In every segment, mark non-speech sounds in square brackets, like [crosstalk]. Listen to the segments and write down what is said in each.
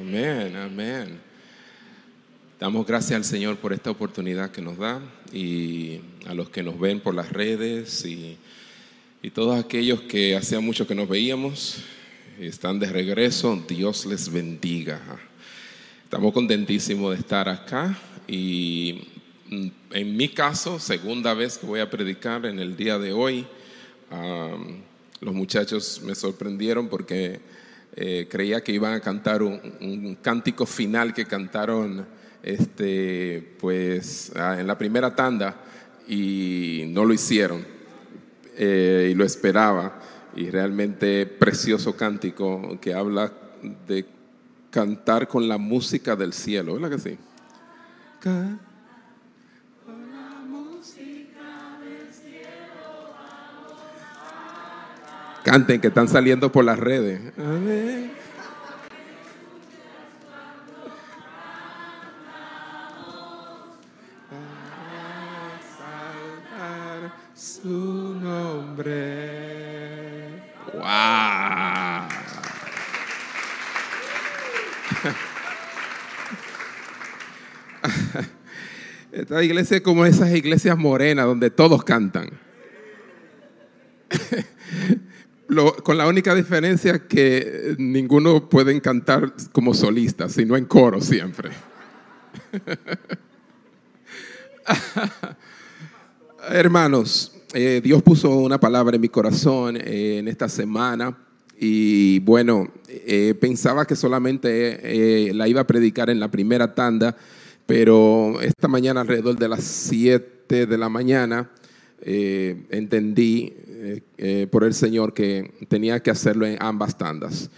Amén, amén. Damos gracias al Señor por esta oportunidad que nos da y a los que nos ven por las redes y, y todos aquellos que hacía mucho que nos veíamos están de regreso. Dios les bendiga. Estamos contentísimos de estar acá y mm, en mi caso, segunda vez que voy a predicar en el día de hoy, los muchachos me sorprendieron porque eh, creía que iban a cantar un, cántico final que cantaron este, pues, ah, en la primera tanda y no lo hicieron eh, y lo esperaba. Y realmente precioso cántico que habla de cantar con la música del cielo, ¿verdad que sí? Canten que están saliendo por las redes. Amén. su nombre. ¡Wow! Esta iglesia es como esas iglesias morenas donde todos cantan. Lo, con la única diferencia que ninguno puede cantar como solista, sino en coro siempre. [laughs] Hermanos, eh, Dios puso una palabra en mi corazón eh, en esta semana y bueno, eh, pensaba que solamente la iba a predicar en la primera tanda, pero esta mañana alrededor de las 7 de la mañana entendí por el Señor que tenía que hacerlo en ambas tandas.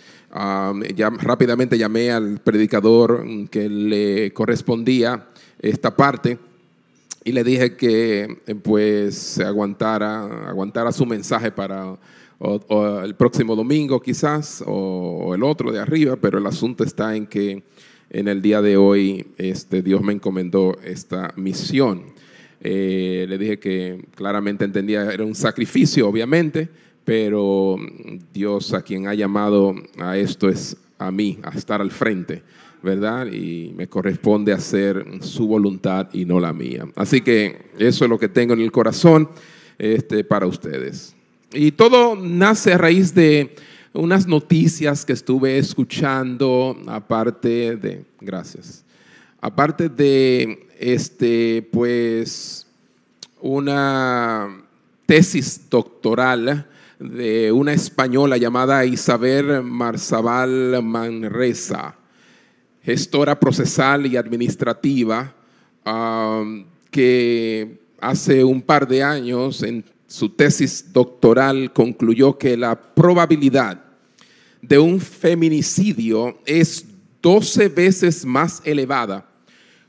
ya rápidamente llamé al predicador que le correspondía esta parte y le dije que pues se aguantara, aguantara su mensaje para el próximo domingo quizás o, el otro de arriba, pero el asunto está en que en el día de hoy este, Dios me encomendó esta misión. Eh, le dije que claramente entendía, era un sacrificio obviamente, pero Dios a quien ha llamado a esto es a mí, a estar al frente. ¿verdad? Y me corresponde hacer su voluntad y no la mía. Así que eso es lo que tengo en el corazón este, para ustedes. Y todo nace a raíz de unas noticias que estuve escuchando, aparte de, gracias, aparte de, este, pues, una tesis doctoral de una española llamada Isabel Marzabal Manresa gestora procesal y administrativa, um, que hace un par de años en su tesis doctoral concluyó que la probabilidad de un feminicidio es 12 veces más elevada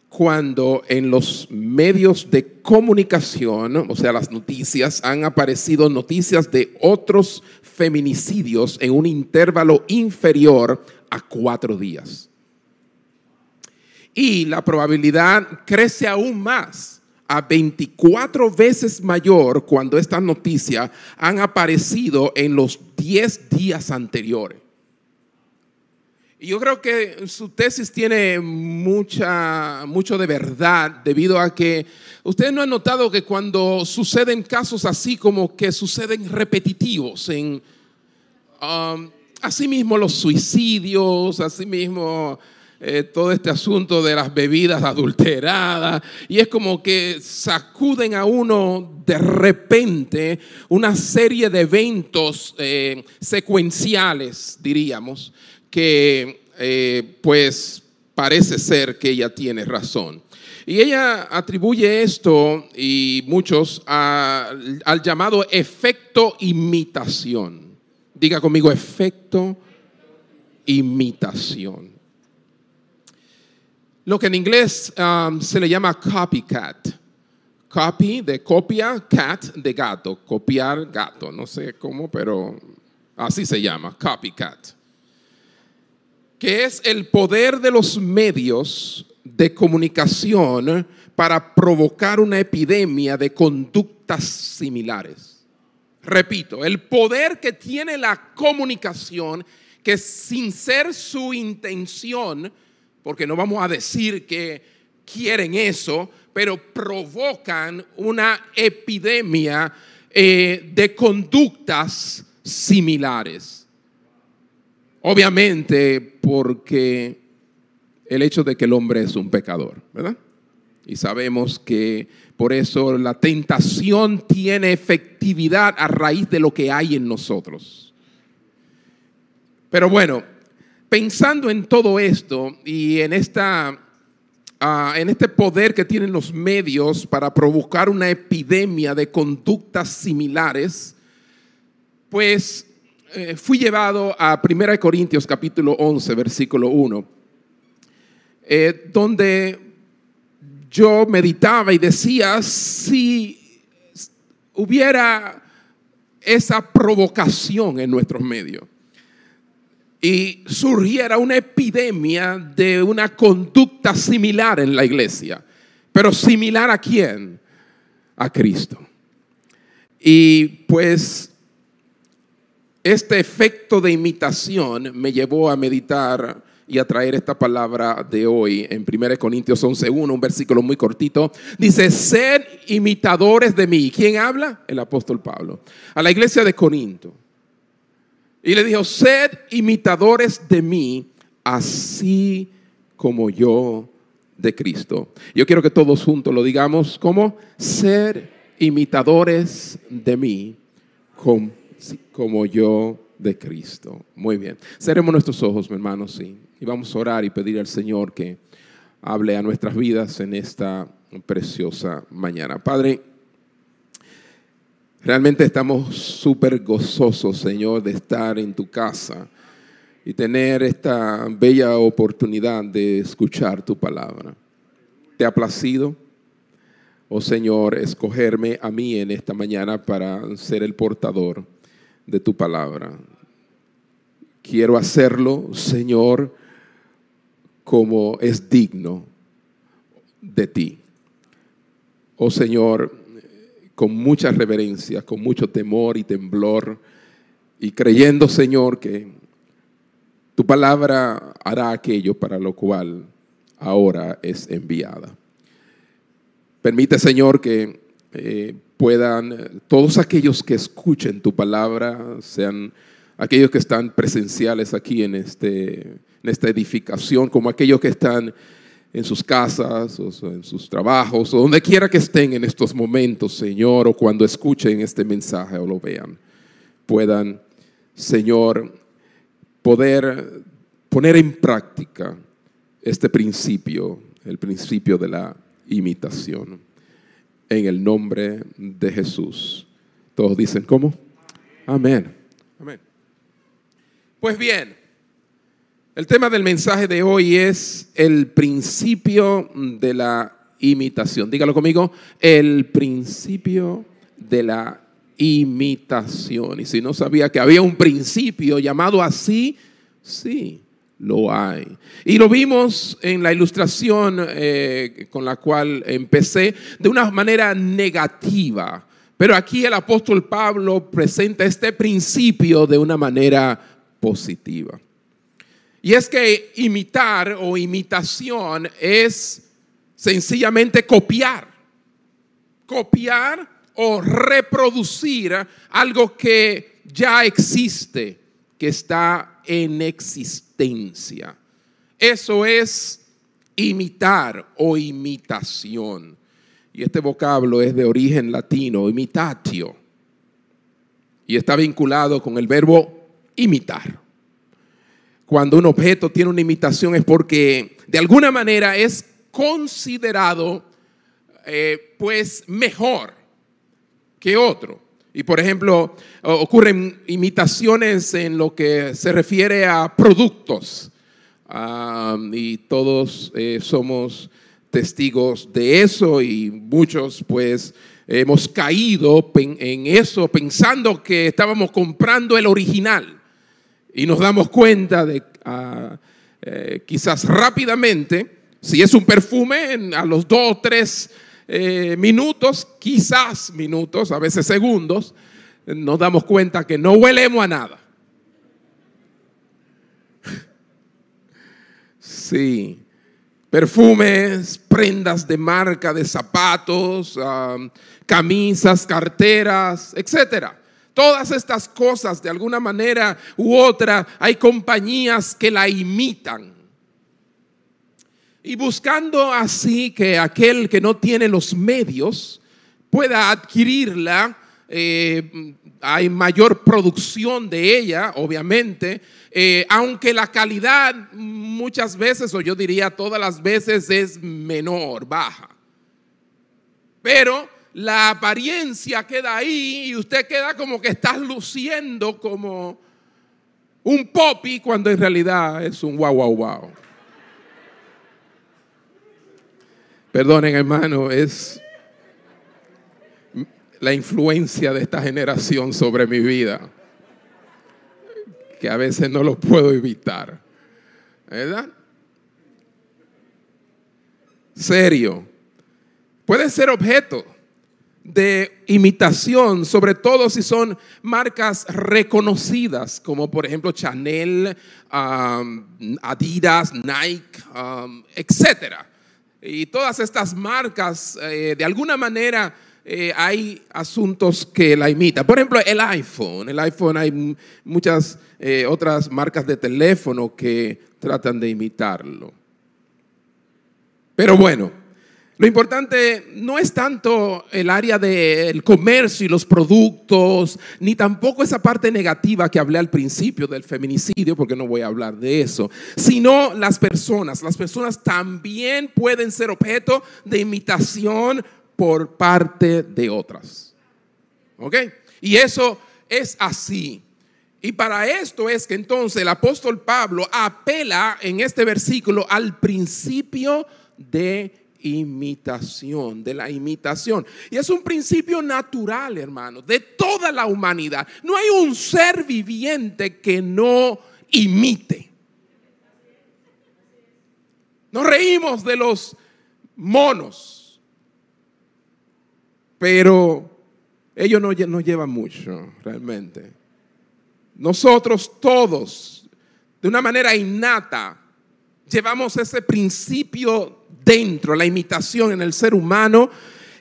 cuando en los medios de comunicación, o sea, las noticias, han aparecido noticias de otros feminicidios en un intervalo inferior a cuatro días y la probabilidad crece aún más a 24 veces mayor cuando estas noticias han aparecido en los 10 días anteriores. Y yo creo que su tesis tiene mucha, mucho de verdad debido a que ustedes no han notado que cuando suceden casos así como que suceden repetitivos en um, asimismo los suicidios, asimismo eh, todo este asunto de las bebidas adulteradas y es como que sacuden a uno de repente una serie de eventos eh, secuenciales, diríamos, que eh, pues parece ser que ella tiene razón. Y ella atribuye esto, y muchos, al llamado efecto imitación. Diga conmigo, efecto imitación lo que en inglés um, se le llama copycat. Copy de copia, cat de gato, copiar gato, no sé cómo, pero así se llama, copycat. Que es el poder de los medios de comunicación para provocar una epidemia de conductas similares. Repito, el poder que tiene la comunicación que sin ser su intención, porque no vamos a decir que quieren eso, pero provocan una epidemia eh, de conductas similares. Obviamente porque el hecho de que el hombre es un pecador, ¿verdad? Y sabemos que por eso la tentación tiene efectividad a raíz de lo que hay en nosotros. Pero bueno, pensando en todo esto y en, esta, ah, en este poder que tienen los medios para provocar una epidemia de conductas similares, pues eh, fui llevado a 1 Corintios capítulo 11, versículo 1, eh, donde yo meditaba y decía, si hubiera esa provocación en nuestros medios, y surgiera una epidemia de una conducta similar en la iglesia. Pero similar a quién? A Cristo. Y pues este efecto de imitación me llevó a meditar y a traer esta palabra de hoy en 1 Corintios 11.1, un versículo muy cortito. Dice, sed imitadores de mí. ¿Quién habla? El apóstol Pablo. A la iglesia de Corinto. Y le dijo, sed imitadores de mí, así como yo de Cristo. Yo quiero que todos juntos lo digamos como ser imitadores de mí, como, como yo de Cristo. Muy bien. Cerremos nuestros ojos, mi hermano, sí. Y vamos a orar y pedir al Señor que hable a nuestras vidas en esta preciosa mañana. Padre, Realmente estamos súper gozosos, Señor, de estar en tu casa y tener esta bella oportunidad de escuchar tu palabra. ¿Te ha placido, oh Señor, escogerme a mí en esta mañana para ser el portador de tu palabra? Quiero hacerlo, Señor, como es digno de ti. Oh Señor, con mucha reverencia, con mucho temor y temblor, y creyendo, Señor, que tu palabra hará aquello para lo cual ahora es enviada. Permite, Señor, que eh, puedan todos aquellos que escuchen tu palabra, sean aquellos que están presenciales aquí en, este, en esta edificación, como aquellos que están en sus casas o en sus trabajos o donde quiera que estén en estos momentos, Señor, o cuando escuchen este mensaje o lo vean, puedan, Señor, poder poner en práctica este principio, el principio de la imitación, en el nombre de Jesús. Todos dicen, ¿cómo? Amén. Amén. Pues bien. El tema del mensaje de hoy es el principio de la imitación. Dígalo conmigo, el principio de la imitación. Y si no sabía que había un principio llamado así, sí, lo hay. Y lo vimos en la ilustración eh, con la cual empecé de una manera negativa. Pero aquí el apóstol Pablo presenta este principio de una manera positiva. Y es que imitar o imitación es sencillamente copiar. Copiar o reproducir algo que ya existe, que está en existencia. Eso es imitar o imitación. Y este vocablo es de origen latino, imitatio. Y está vinculado con el verbo imitar cuando un objeto tiene una imitación es porque de alguna manera es considerado eh, pues mejor que otro. Y por ejemplo, ocurren imitaciones en lo que se refiere a productos. y todos eh, somos testigos de eso y muchos pues hemos caído en eso pensando que estábamos comprando el original y nos damos cuenta de ah, eh, quizás rápidamente, si es un perfume, a los dos o tres eh, minutos, quizás minutos, a veces segundos, nos damos cuenta que no huelemos a nada. [laughs] Sí. Perfumes, prendas de marca, de zapatos, camisas, carteras, etcétera. Todas estas cosas, de alguna manera u otra, hay compañías que la imitan. Y buscando así que aquel que no tiene los medios pueda adquirirla, eh, hay mayor producción de ella, obviamente, eh, aunque la calidad muchas veces, o yo diría todas las veces, es menor, baja. Pero la apariencia queda ahí y usted queda como que está luciendo como un popi cuando en realidad es un wow, wow, wow. Perdonen hermano, es la influencia de esta generación sobre mi vida, que a veces no lo puedo evitar. ¿Verdad? Serio. Puede ser objeto de imitación, sobre todo si son marcas reconocidas, como por ejemplo Chanel, Adidas, Nike, um, etc. Y todas estas marcas, eh, de alguna manera, eh, hay asuntos que la imitan. Por ejemplo, el iPhone. El iPhone hay muchas eh, otras marcas de teléfono que tratan de imitarlo. Pero bueno, lo importante no es tanto el área del comercio y los productos, ni tampoco esa parte negativa que hablé al principio del feminicidio, porque no voy a hablar de eso, sino las personas. Las personas también pueden ser objeto de imitación por parte de otras. ¿Ok? Y eso es así. Y para esto es que entonces el apóstol Pablo apela en este versículo al principio de imitación, de la imitación. Y es un principio natural, hermano, de toda la humanidad. No hay un ser viviente que no imite. Nos reímos de los monos, pero ellos no, no llevan mucho, realmente. Nosotros todos, de una manera innata, llevamos ese principio dentro, la imitación en el ser humano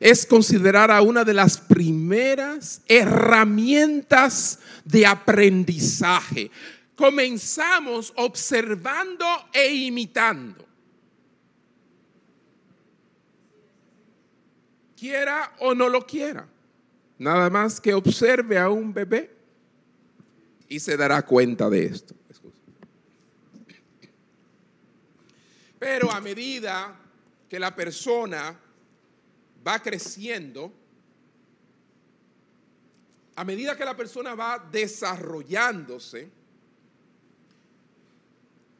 es considerada una de las primeras herramientas de aprendizaje. Comenzamos observando e imitando. quiera o no lo quiera. Nada más que observe a un bebé y se dará cuenta de esto. Pero a medida que la persona va creciendo, a medida que la persona va desarrollándose,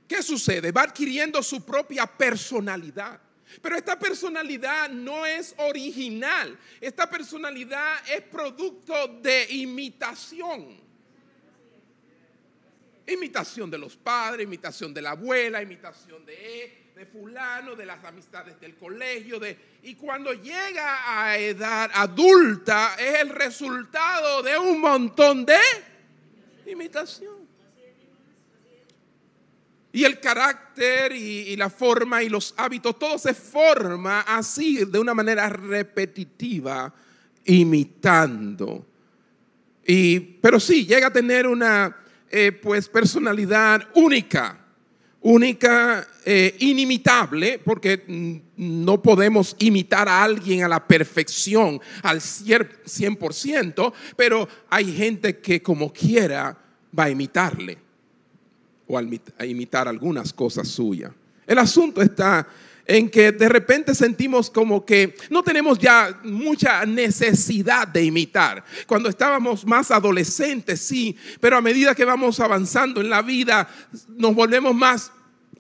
¿qué sucede? Va adquiriendo su propia personalidad. Pero esta personalidad no es original. Esta personalidad es producto de imitación. Imitación de los padres, imitación de la abuela, imitación de, de fulano, de las amistades del colegio. De, y cuando llega a edad adulta es el resultado de un montón de imitación. Y el carácter y, la forma y los hábitos, todo se forma así, de una manera repetitiva, imitando. Y, pero sí, llega a tener una eh, pues, personalidad única, única, eh, inimitable, porque no podemos imitar a alguien a la perfección, al 100%, pero hay gente que como quiera va a imitarle o a imitar algunas cosas suyas. El asunto está en que de repente sentimos como que no tenemos ya mucha necesidad de imitar. Cuando estábamos más adolescentes, sí, pero a medida que vamos avanzando en la vida, nos volvemos más,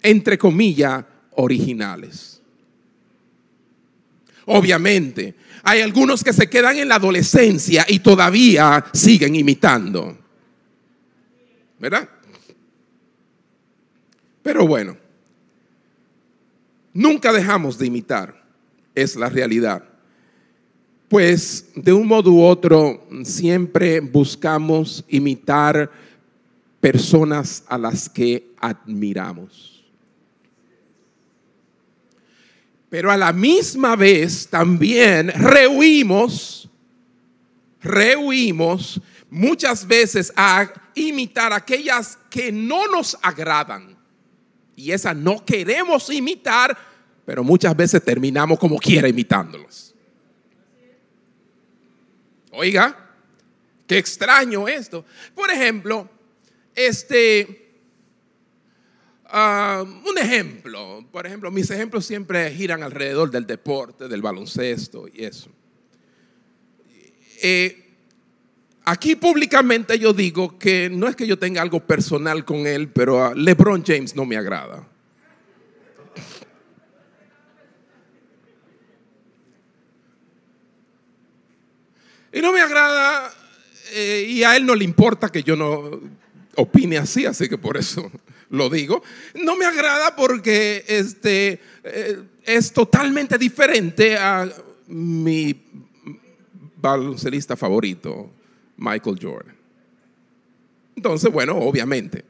entre comillas, originales. Obviamente, hay algunos que se quedan en la adolescencia y todavía siguen imitando. ¿Verdad? Pero bueno, nunca dejamos de imitar, es la realidad. Pues de un modo u otro siempre buscamos imitar personas a las que admiramos. Pero a la misma vez también rehuimos, rehuimos muchas veces a imitar aquellas que no nos agradan. Y esas no queremos imitar, pero muchas veces terminamos como quiera imitándolos. Oiga, qué extraño esto. Por ejemplo, este, ah, un ejemplo, por ejemplo, mis ejemplos siempre giran alrededor del deporte, del baloncesto y eso. Eh, aquí públicamente yo digo que no es que yo tenga algo personal con él, pero LeBron James no me agrada. Y no me agrada, eh, y a él no le importa que yo no opine así, así que por eso lo digo. No me agrada porque este, eh, es totalmente diferente a mi baloncelista favorito, Michael Jordan. Entonces, bueno, obviamente.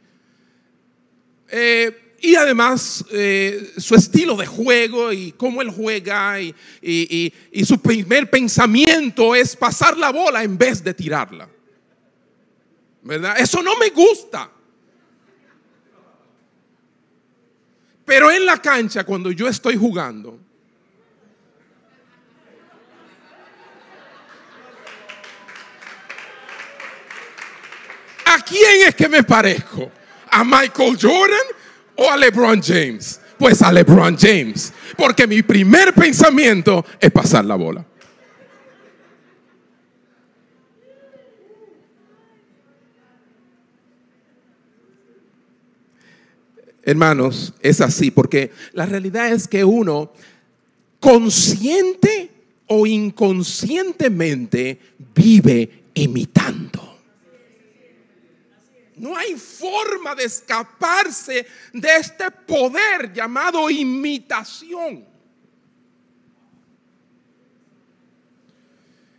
Eh, y además eh, su estilo de juego y cómo él juega y, y, su primer pensamiento es pasar la bola en vez de tirarla. ¿Verdad? Eso no me gusta. Pero en la cancha, cuando yo estoy jugando, ¿a quién es que me parezco? ¿A Michael Jordan o a LeBron James? Pues a LeBron James, porque mi primer pensamiento es pasar la bola. Hermanos, es así, porque la realidad es que uno, consciente o inconscientemente, vive imitando. No hay forma de escaparse de este poder llamado imitación.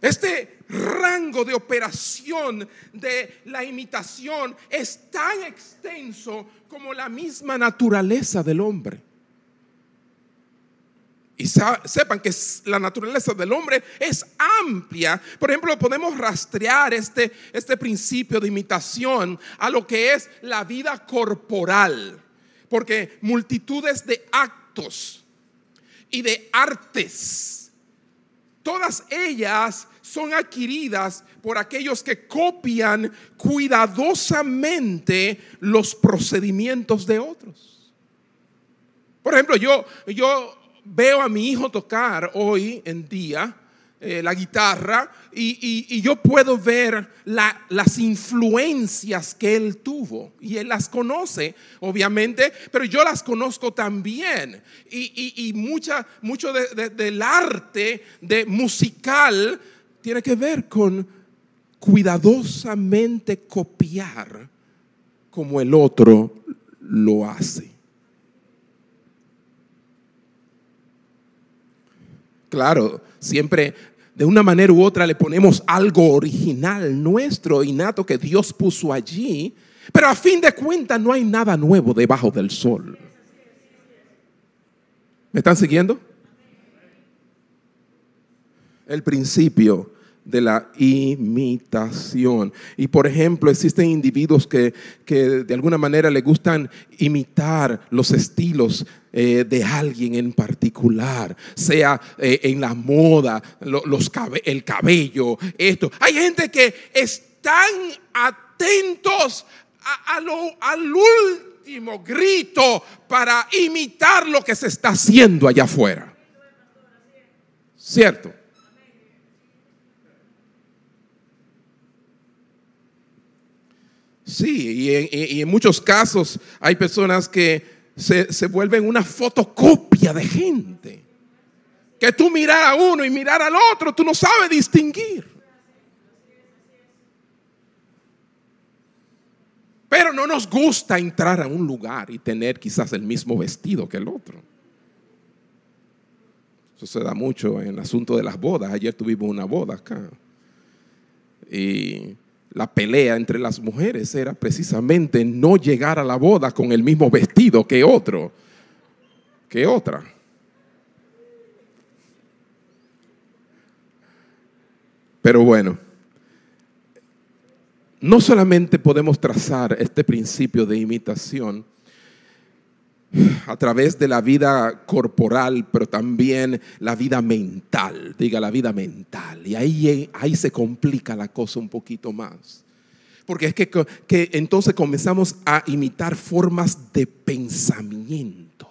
Este rango de operación de la imitación es tan extenso como la misma naturaleza del hombre. Y sepan que la naturaleza del hombre es amplia. Por ejemplo, podemos rastrear este, este principio de imitación a lo que es la vida corporal. Porque multitudes de actos y de artes, todas ellas son adquiridas por aquellos que copian cuidadosamente los procedimientos de otros. Por ejemplo, yo, yo veo a mi hijo tocar hoy en día eh, la guitarra y, yo puedo ver las influencias que él tuvo y él las conoce, obviamente, pero yo las conozco también. Y, mucha, mucho del arte de musical tiene que ver con cuidadosamente copiar como el otro lo hace. Claro, siempre de una manera u otra le ponemos algo original nuestro, innato que Dios puso allí, pero a fin de cuentas no hay nada nuevo debajo del sol. ¿Me están siguiendo? El principio de la imitación. Y por ejemplo, existen individuos que, de alguna manera le gustan imitar los estilos eh, de alguien en particular, sea eh, en la moda, los el cabello, esto. Hay gente que están atentos al último grito para imitar lo que se está haciendo allá afuera. ¿Cierto? Sí, y en, muchos casos hay personas que se, se, vuelven una fotocopia de gente. Que tú mirar a uno y mirar al otro, tú no sabes distinguir. Pero no nos gusta entrar a un lugar y tener quizás el mismo vestido que el otro. Eso se da mucho en el asunto de las bodas. Ayer tuvimos una boda acá. Y la pelea entre las mujeres era precisamente no llegar a la boda con el mismo vestido que otro, que otra. Pero bueno, no solamente podemos trazar este principio de imitación, a través de la vida corporal, pero también la vida mental, diga la vida mental. Y ahí, ahí se complica la cosa un poquito más. Porque es que, que entonces comenzamos a imitar formas de pensamiento.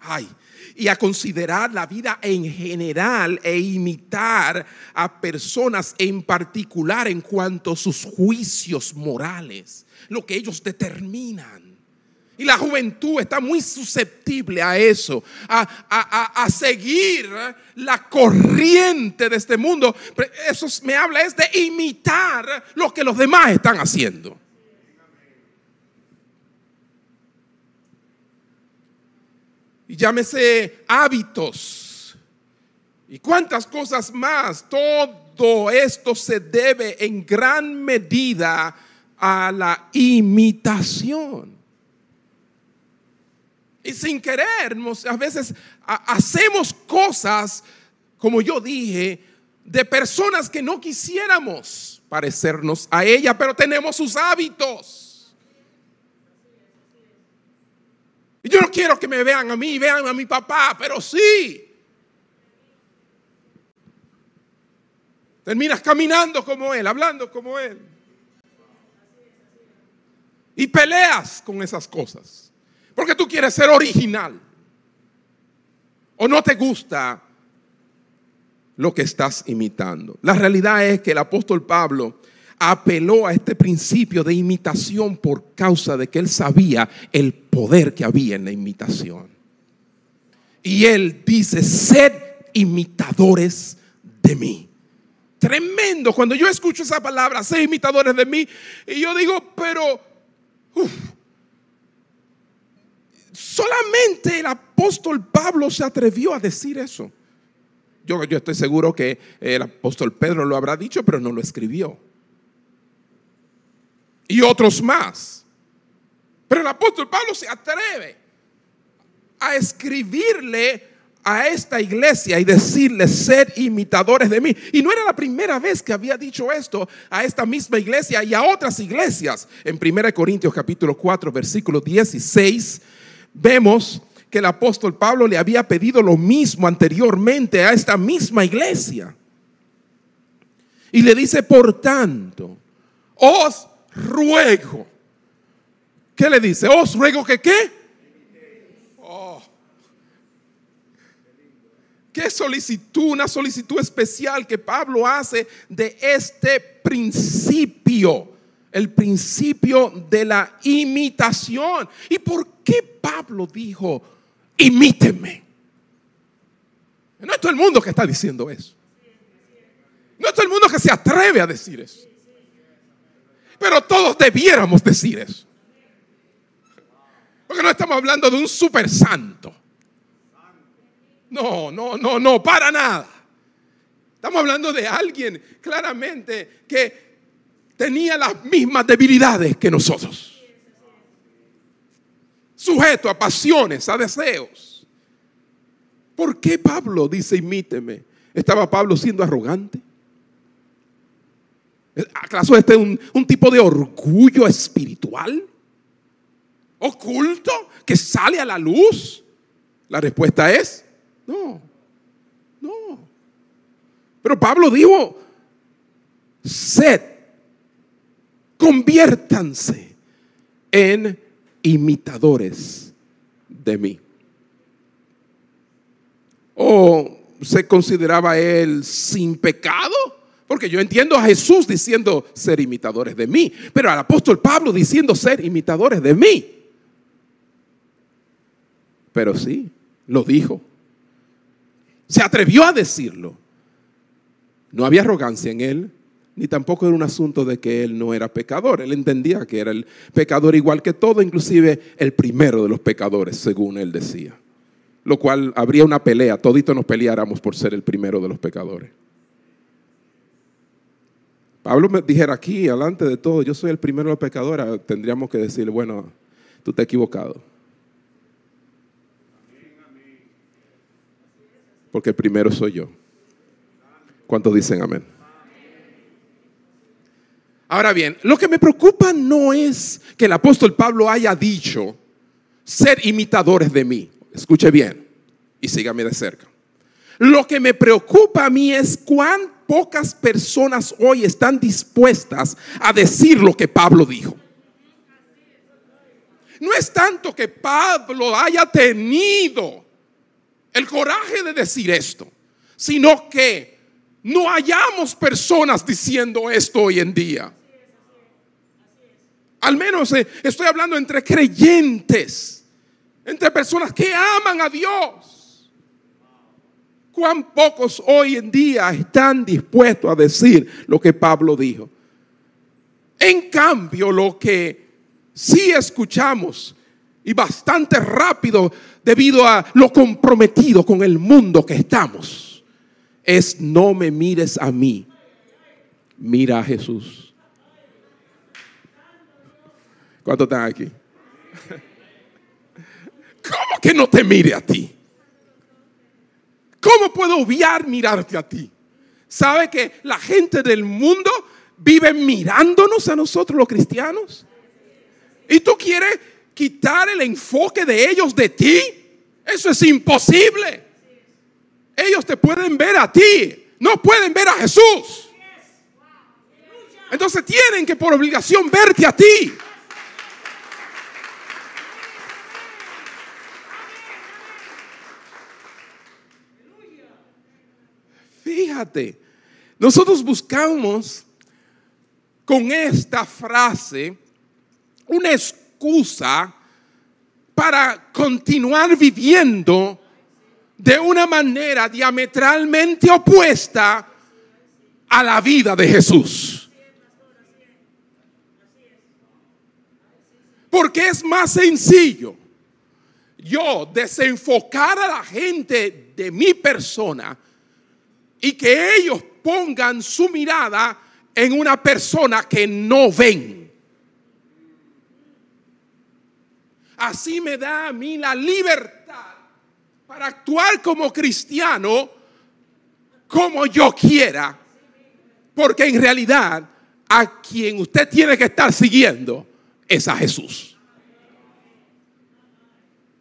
Ay, y a considerar la vida en general e imitar a personas en particular en cuanto a sus juicios morales, lo que ellos determinan. Y la juventud está muy susceptible a eso, a, seguir la corriente de este mundo. eso me habla es de imitar lo que los demás están haciendo. Y llámese hábitos. Y cuántas cosas más. Todo esto se debe en gran medida a la imitación. Y sin querer, a veces hacemos cosas, como yo dije, de personas que no quisiéramos parecernos a ella, pero tenemos sus hábitos. Y yo no quiero que me vean a mí, vean a mi papá, pero sí. Terminas caminando como él, hablando como él. Y peleas con esas cosas. Porque tú quieres ser original. O no te gusta lo que estás imitando. La realidad es que el apóstol Pablo apeló a este principio de imitación por causa de que él sabía el poder que había en la imitación. Y él dice, sed imitadores de mí. Tremendo. Cuando yo escucho esa palabra, sed imitadores de mí, y yo digo, pero... Solamente el apóstol Pablo se atrevió a decir eso. Yo, yo estoy seguro que el apóstol Pedro lo habrá dicho, pero no lo escribió. Y otros más. Pero el apóstol Pablo se atreve a escribirle a esta iglesia y decirle, ser imitadores de mí. Y no era la primera vez que había dicho esto a esta misma iglesia y a otras iglesias. En 1 Corintios capítulo 4, versículo 16, vemos que el apóstol Pablo le había pedido lo mismo anteriormente a esta misma iglesia. Y le dice, por tanto, os ruego. ¿Qué le dice? Os ruego que qué? Oh. Qué solicitud, una solicitud especial que Pablo hace de este principio el principio de la imitación. ¿Y por qué Pablo dijo, imíteme? No es todo el mundo que está diciendo eso. No es todo el mundo que se atreve a decir eso. Pero todos debiéramos decir eso. Porque no estamos hablando de un super santo. No, no, no, no, para nada. Estamos hablando de alguien claramente que tenía las mismas debilidades que nosotros. Sujeto a pasiones, a deseos. ¿Por qué Pablo dice imíteme? ¿Estaba Pablo siendo arrogante? ¿Acaso este es un, un tipo de orgullo espiritual? ¿Oculto? ¿Que sale a la luz? La respuesta es no. No. Pero Pablo dijo, sed conviértanse en imitadores de mí. ¿O se consideraba él sin pecado? Porque yo entiendo a Jesús diciendo ser imitadores de mí, pero al apóstol Pablo diciendo ser imitadores de mí. Pero sí, lo dijo. Se atrevió a decirlo. No había arrogancia en él, ni tampoco era un asunto de que él no era pecador. Él entendía que era el pecador igual que todo, inclusive el primero de los pecadores, según él decía. Lo cual habría una pelea, todito nos peleáramos por ser el primero de los pecadores. Pablo me dijera aquí, delante de todo, yo soy el primero de los pecadores, tendríamos que decirle, bueno, tú te has equivocado. Porque el primero soy yo. ¿Cuántos dicen amén? Ahora bien, lo que me preocupa no es que el apóstol Pablo haya dicho ser imitadores de mí. Escuche bien y sígame de cerca. Lo que me preocupa a mí es cuán pocas personas hoy están dispuestas a decir lo que Pablo dijo. No es tanto que Pablo haya tenido el coraje de decir esto, sino que no hayamos personas diciendo esto hoy en día. Al menos eh, estoy hablando entre creyentes, entre personas que aman a Dios cuán pocos hoy en día están dispuestos a decir lo que Pablo dijo. En cambio, lo que sí escuchamos y bastante rápido debido a lo comprometido con el mundo que estamos, es no me mires a mí, mira a Jesús. ¿Cuántos están aquí? [laughs] ¿Cómo que no te mire a ti? ¿Cómo puedo obviar mirarte a ti? ¿Sabe que la gente del mundo vive mirándonos a nosotros los cristianos? ¿Y tú quieres quitar el enfoque de ellos de ti? Eso es imposible. Ellos te pueden ver a ti, no pueden ver a Jesús. Entonces tienen que por obligación verte a ti. Fíjate, nosotros buscamos con esta frase una excusa para continuar viviendo de una manera diametralmente opuesta a la vida de Jesús. Porque es más sencillo yo desenfocar a la gente de mi persona y que ellos pongan su mirada en una persona que no ven. Así me da a mí la libertad para actuar como cristiano como yo quiera, porque en realidad a quien usted tiene que estar siguiendo es a Jesús.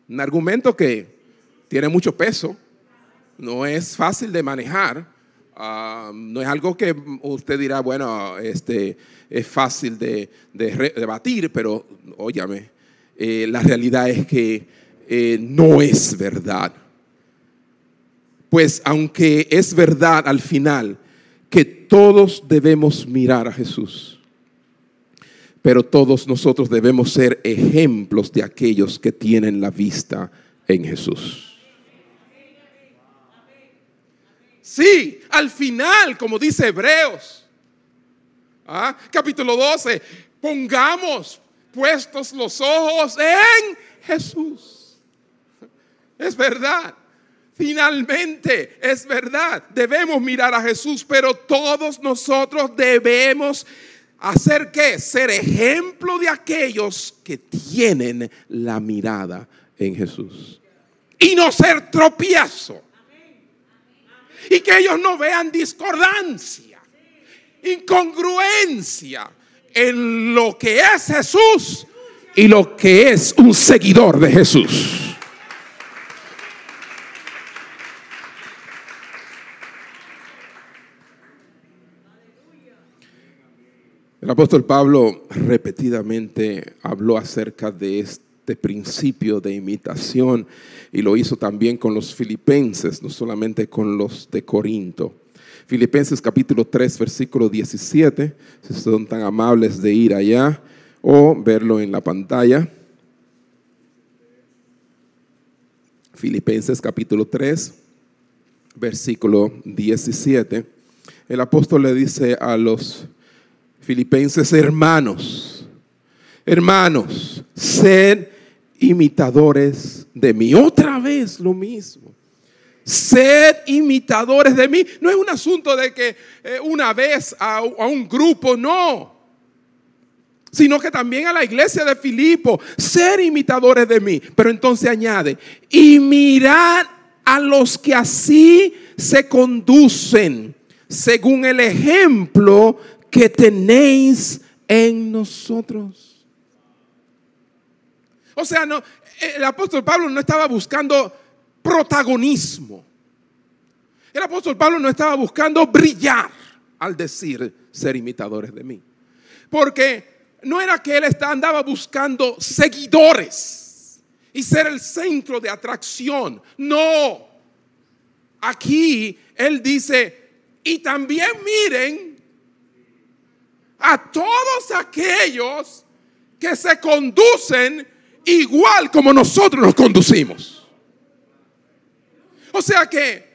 Un argumento que tiene mucho peso no es fácil de manejar. Ah, no es algo que usted dirá, bueno, este, es fácil de, debatir, pero óyame, eh, la realidad es que eh, no es verdad. Pues aunque es verdad al final que todos debemos mirar a Jesús, pero todos nosotros debemos ser ejemplos de aquellos que tienen la vista en Jesús. Sí, al final, como dice Hebreos, ¿ah? capítulo 12, pongamos puestos los ojos en Jesús. Es verdad. Finalmente, es verdad, debemos mirar a Jesús, pero todos nosotros debemos hacer que ser ejemplo de aquellos que tienen la mirada en Jesús y no ser tropiezo y que ellos no vean discordancia, incongruencia en lo que es Jesús y lo que es un seguidor de Jesús. El apóstol Pablo repetidamente habló acerca de esto este principio de imitación y lo hizo también con los filipenses, no solamente con los de Corinto. Filipenses capítulo 3, versículo 17, si son tan amables de ir allá o verlo en la pantalla. Filipenses capítulo 3, versículo 17. El apóstol le dice a los filipenses, hermanos, hermanos, sed imitadores de mí. Otra vez lo mismo. Sed imitadores de mí. No es un asunto de que eh, una vez a, a un grupo, no. Sino que también a la iglesia de Filipo, ser imitadores de mí. Pero entonces añade, y mirad a los que así se conducen. según el ejemplo que tenéis en nosotros. O sea, el apóstol Pablo no estaba buscando protagonismo. El apóstol Pablo no estaba buscando brillar al decir ser imitadores de mí. Porque no era que él andaba buscando seguidores y ser el centro de atracción. No. Aquí él dice, y también miren a todos aquellos que se conducen igual como nosotros nos conducimos. O sea que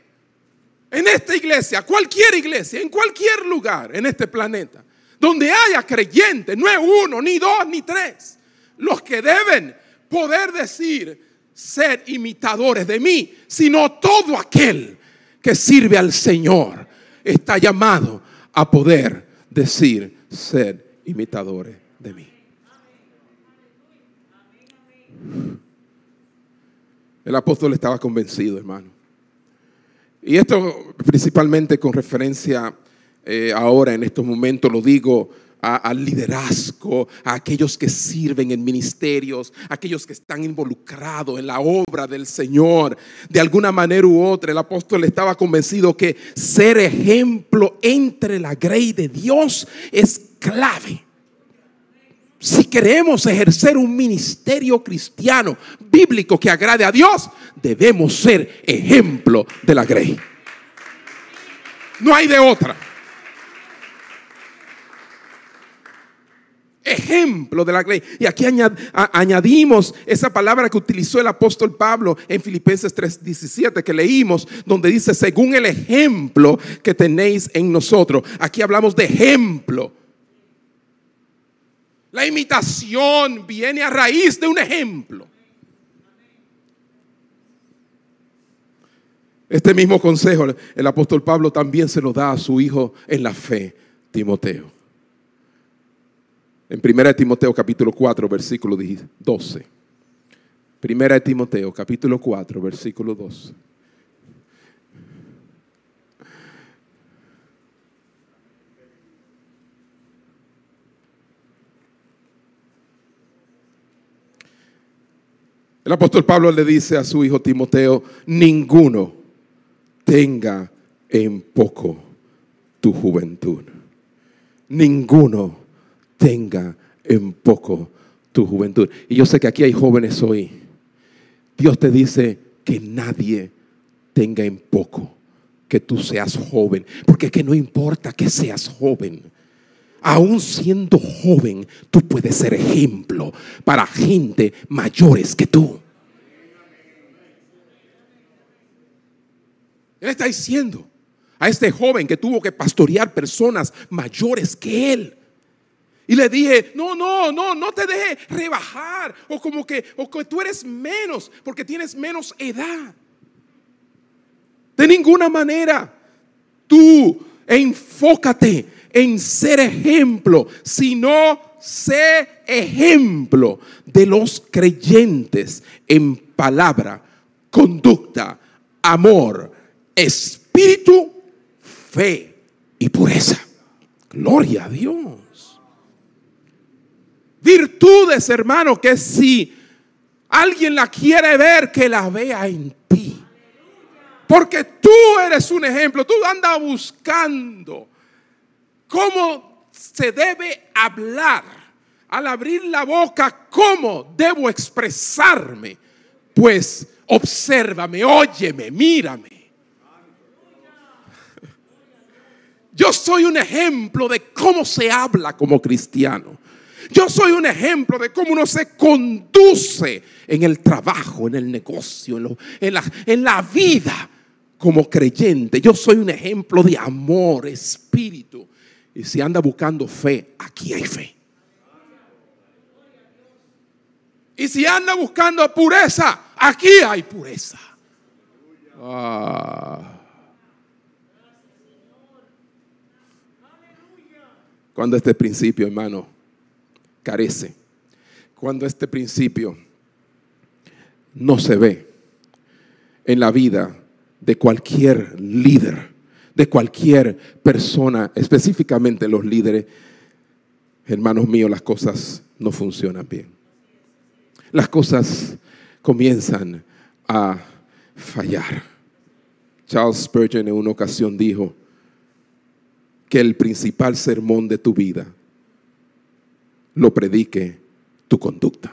en esta iglesia, cualquier iglesia, en cualquier lugar en este planeta, donde haya creyentes, no es uno, ni dos, ni tres, los que deben poder decir ser imitadores de mí, sino todo aquel que sirve al Señor está llamado a poder decir ser imitadores de mí. El apóstol estaba convencido, hermano. Y esto principalmente con referencia eh, ahora en estos momentos, lo digo al liderazgo, a aquellos que sirven en ministerios, aquellos que están involucrados en la obra del Señor. De alguna manera u otra, el apóstol estaba convencido que ser ejemplo entre la grey de Dios es clave. Si queremos ejercer un ministerio cristiano bíblico que agrade a Dios, debemos ser ejemplo de la grey. No hay de otra. ejemplo de la grey. Y aquí añadimos esa palabra que utilizó el apóstol Pablo en Filipenses 3:17 que leímos, donde dice, según el ejemplo que tenéis en nosotros. Aquí hablamos de ejemplo. La imitación viene a raíz de un ejemplo. Este mismo consejo el apóstol Pablo también se lo da a su hijo en la fe, Timoteo. En 1 Timoteo capítulo 4, versículo 12. 1 Timoteo capítulo 4, versículo 12. El apóstol Pablo le dice a su hijo Timoteo, ninguno tenga en poco tu juventud. Ninguno tenga en poco tu juventud. Y yo sé que aquí hay jóvenes hoy. Dios te dice que nadie tenga en poco que tú seas joven. Porque es que no importa que seas joven aún siendo joven, tú puedes ser ejemplo para gente mayores que tú. Él está diciendo a este joven que tuvo que pastorear personas mayores que él. Y le dije, no, no, no, no te deje rebajar o como que, o que tú eres menos porque tienes menos edad. De ninguna manera. Tú enfócate en ser ejemplo, sino sé ejemplo de los creyentes en palabra, conducta, amor, espíritu, fe y pureza. Gloria a Dios. Virtudes, hermano, que si alguien la quiere ver, que la vea en ti. Porque tú eres un ejemplo, tú andas buscando cómo se debe hablar al abrir la boca, cómo debo expresarme. Pues obsérvame, óyeme, mírame. Yo soy un ejemplo de cómo se habla como cristiano. Yo soy un ejemplo de cómo uno se conduce en el trabajo, en el negocio, en, la, en la vida como creyente. Yo soy un ejemplo de amor, espíritu. Y si anda buscando fe, aquí hay fe. Y si anda buscando pureza, aquí hay pureza. Ah. Cuando este principio, hermano, carece, cuando este principio no se ve en la vida de cualquier líder, de cualquier persona, específicamente los líderes, hermanos míos, las cosas no funcionan bien. Las cosas comienzan a fallar. Charles Spurgeon en una ocasión dijo que el principal sermón de tu vida lo predique tu conducta.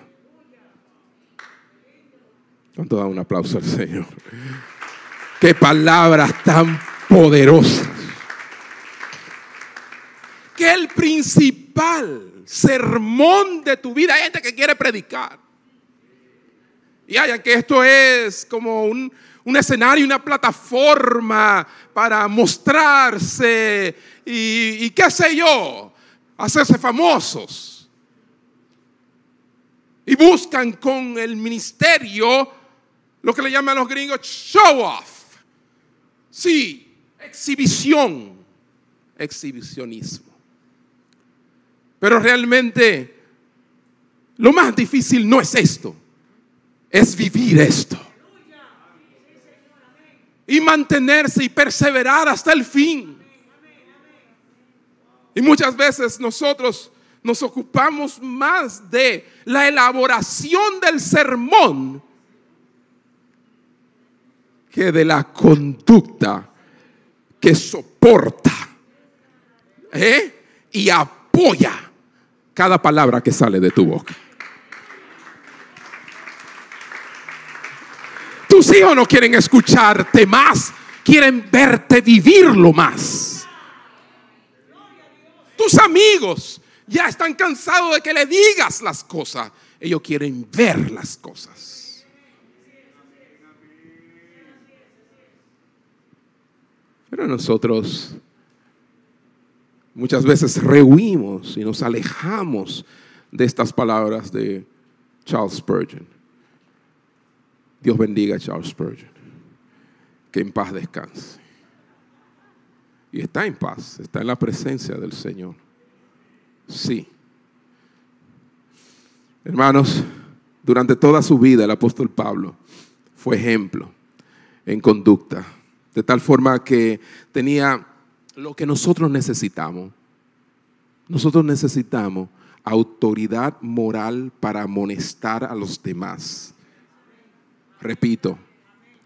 ¿Cuánto da un aplauso al Señor? Qué palabras tan poderosas. Que el principal sermón de tu vida, hay gente que quiere predicar. Y hayan que esto es como un, un escenario, una plataforma para mostrarse y, y qué sé yo, hacerse famosos. Y buscan con el ministerio lo que le llaman los gringos show off. Sí, exhibición, exhibicionismo. Pero realmente lo más difícil no es esto, es vivir esto. Y mantenerse y perseverar hasta el fin. Y muchas veces nosotros nos ocupamos más de la elaboración del sermón que de la conducta que soporta ¿eh? y apoya cada palabra que sale de tu boca. Tus hijos no quieren escucharte más, quieren verte vivirlo más. Tus amigos ya están cansados de que le digas las cosas, ellos quieren ver las cosas. Pero nosotros muchas veces rehuimos y nos alejamos de estas palabras de Charles Spurgeon. Dios bendiga a Charles Spurgeon. Que en paz descanse. Y está en paz, está en la presencia del Señor. Sí. Hermanos, durante toda su vida el apóstol Pablo fue ejemplo en conducta de tal forma que tenía lo que nosotros necesitamos. Nosotros necesitamos autoridad moral para amonestar a los demás. Repito,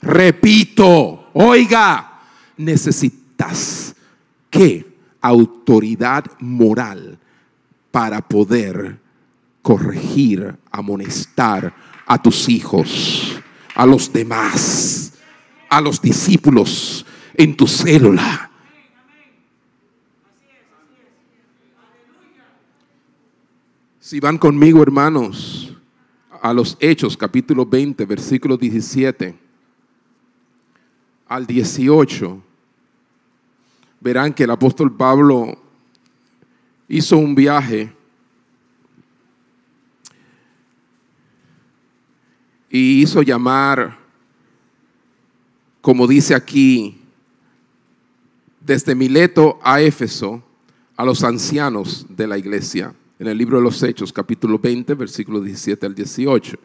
repito, oiga, necesitas qué? Autoridad moral para poder corregir, amonestar a tus hijos, a los demás a los discípulos en tu célula. Si van conmigo, hermanos, a los Hechos, capítulo 20, versículo 17 al 18, verán que el apóstol Pablo hizo un viaje y hizo llamar como dice aquí, desde Mileto a Éfeso, a los ancianos de la iglesia, en el libro de los Hechos, capítulo 20, versículo 17 al 18.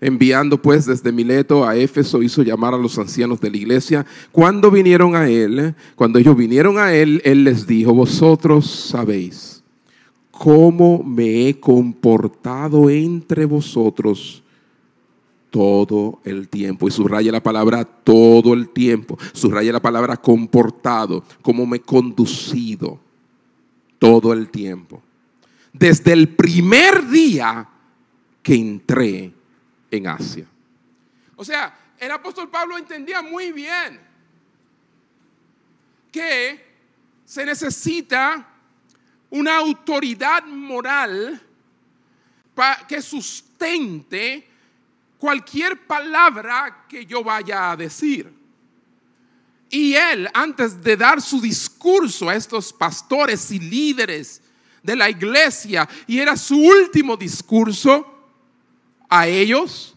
Enviando pues desde Mileto a Éfeso, hizo llamar a los ancianos de la iglesia. Cuando vinieron a él, cuando ellos vinieron a él, él les dijo, vosotros sabéis cómo me he comportado entre vosotros todo el tiempo. Y subraya la palabra todo el tiempo. Subraya la palabra comportado, como me he conducido todo el tiempo. Desde el primer día que entré en Asia. O sea, el apóstol Pablo entendía muy bien que se necesita una autoridad moral que sustente cualquier palabra que yo vaya a decir. Y él, antes de dar su discurso a estos pastores y líderes de la iglesia, y era su último discurso a ellos,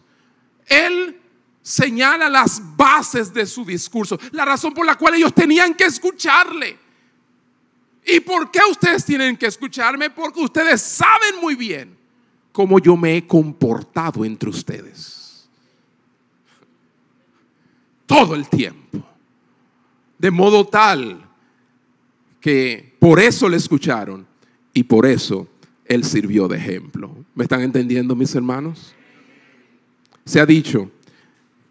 él señala las bases de su discurso, la razón por la cual ellos tenían que escucharle. ¿Y por qué ustedes tienen que escucharme? Porque ustedes saben muy bien cómo yo me he comportado entre ustedes todo el tiempo. De modo tal que por eso le escucharon y por eso él sirvió de ejemplo. ¿Me están entendiendo mis hermanos? Se ha dicho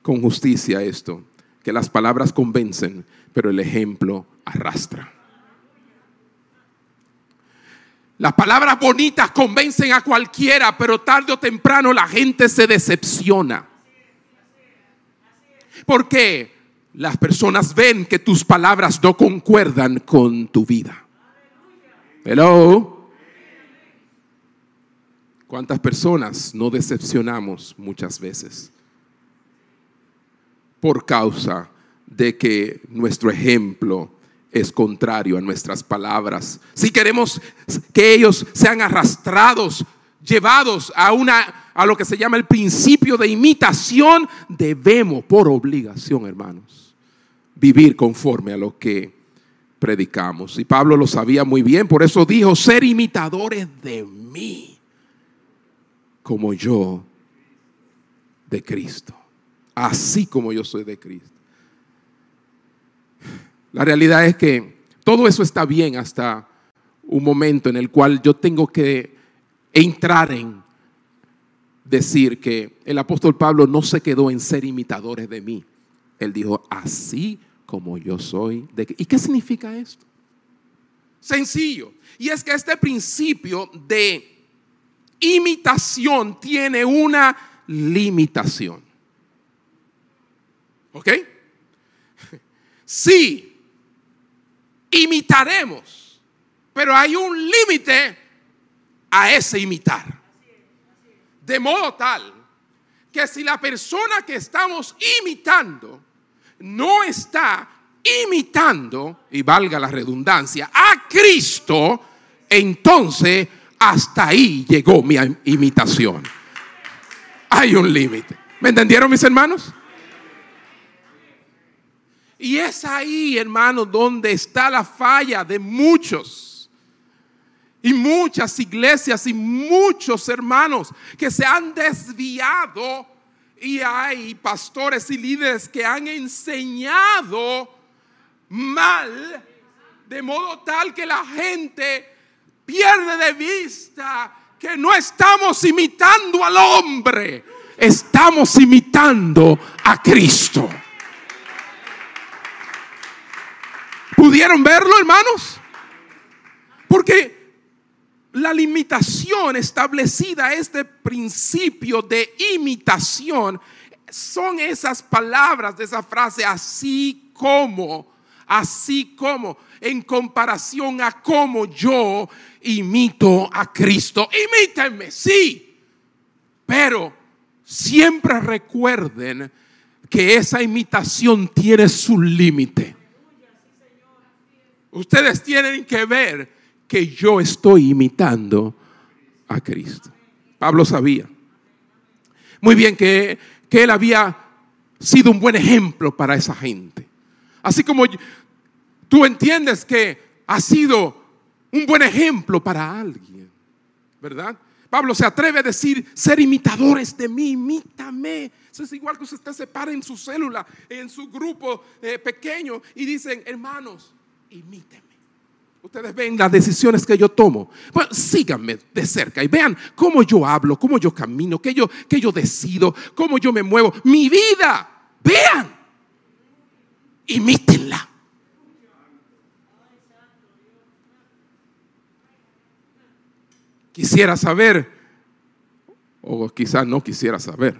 con justicia esto, que las palabras convencen, pero el ejemplo arrastra. Las palabras bonitas convencen a cualquiera, pero tarde o temprano la gente se decepciona. ¿Por qué? Las personas ven que tus palabras no concuerdan con tu vida. Hello. ¿Cuántas personas no decepcionamos muchas veces? Por causa de que nuestro ejemplo es contrario a nuestras palabras. Si queremos que ellos sean arrastrados, llevados a una a lo que se llama el principio de imitación, debemos por obligación, hermanos, vivir conforme a lo que predicamos. Y Pablo lo sabía muy bien, por eso dijo, ser imitadores de mí, como yo de Cristo, así como yo soy de Cristo. La realidad es que todo eso está bien hasta un momento en el cual yo tengo que entrar en decir que el apóstol Pablo no se quedó en ser imitadores de mí. Él dijo, así como yo soy de... ¿Y qué significa esto? Sencillo. Y es que este principio de imitación tiene una limitación. ¿Ok? Sí, imitaremos. Pero hay un límite a ese imitar. De modo tal que si la persona que estamos imitando no está imitando, y valga la redundancia, a Cristo, entonces hasta ahí llegó mi imitación. Hay un límite. ¿Me entendieron mis hermanos? Y es ahí, hermano, donde está la falla de muchos. Y muchas iglesias y muchos hermanos que se han desviado. Y hay pastores y líderes que han enseñado mal, de modo tal que la gente pierde de vista que no estamos imitando al hombre, estamos imitando a Cristo. ¿Pudieron verlo, hermanos? Porque la limitación establecida, este principio de imitación, son esas palabras de esa frase, así como, así como, en comparación a cómo yo imito a Cristo. Imítenme, sí, pero siempre recuerden que esa imitación tiene su límite. Ustedes tienen que ver que yo estoy imitando a Cristo. Pablo sabía muy bien que, que él había sido un buen ejemplo para esa gente. Así como tú entiendes que ha sido un buen ejemplo para alguien, ¿verdad? Pablo se atreve a decir, ser imitadores de mí, imítame. Eso es igual que usted se para en su célula, en su grupo eh, pequeño y dicen, hermanos, imíteme. Ustedes ven las decisiones que yo tomo. Bueno, síganme de cerca y vean cómo yo hablo, cómo yo camino, qué yo, qué yo decido, cómo yo me muevo. Mi vida, vean, imítenla. Quisiera saber, o quizás no quisiera saber,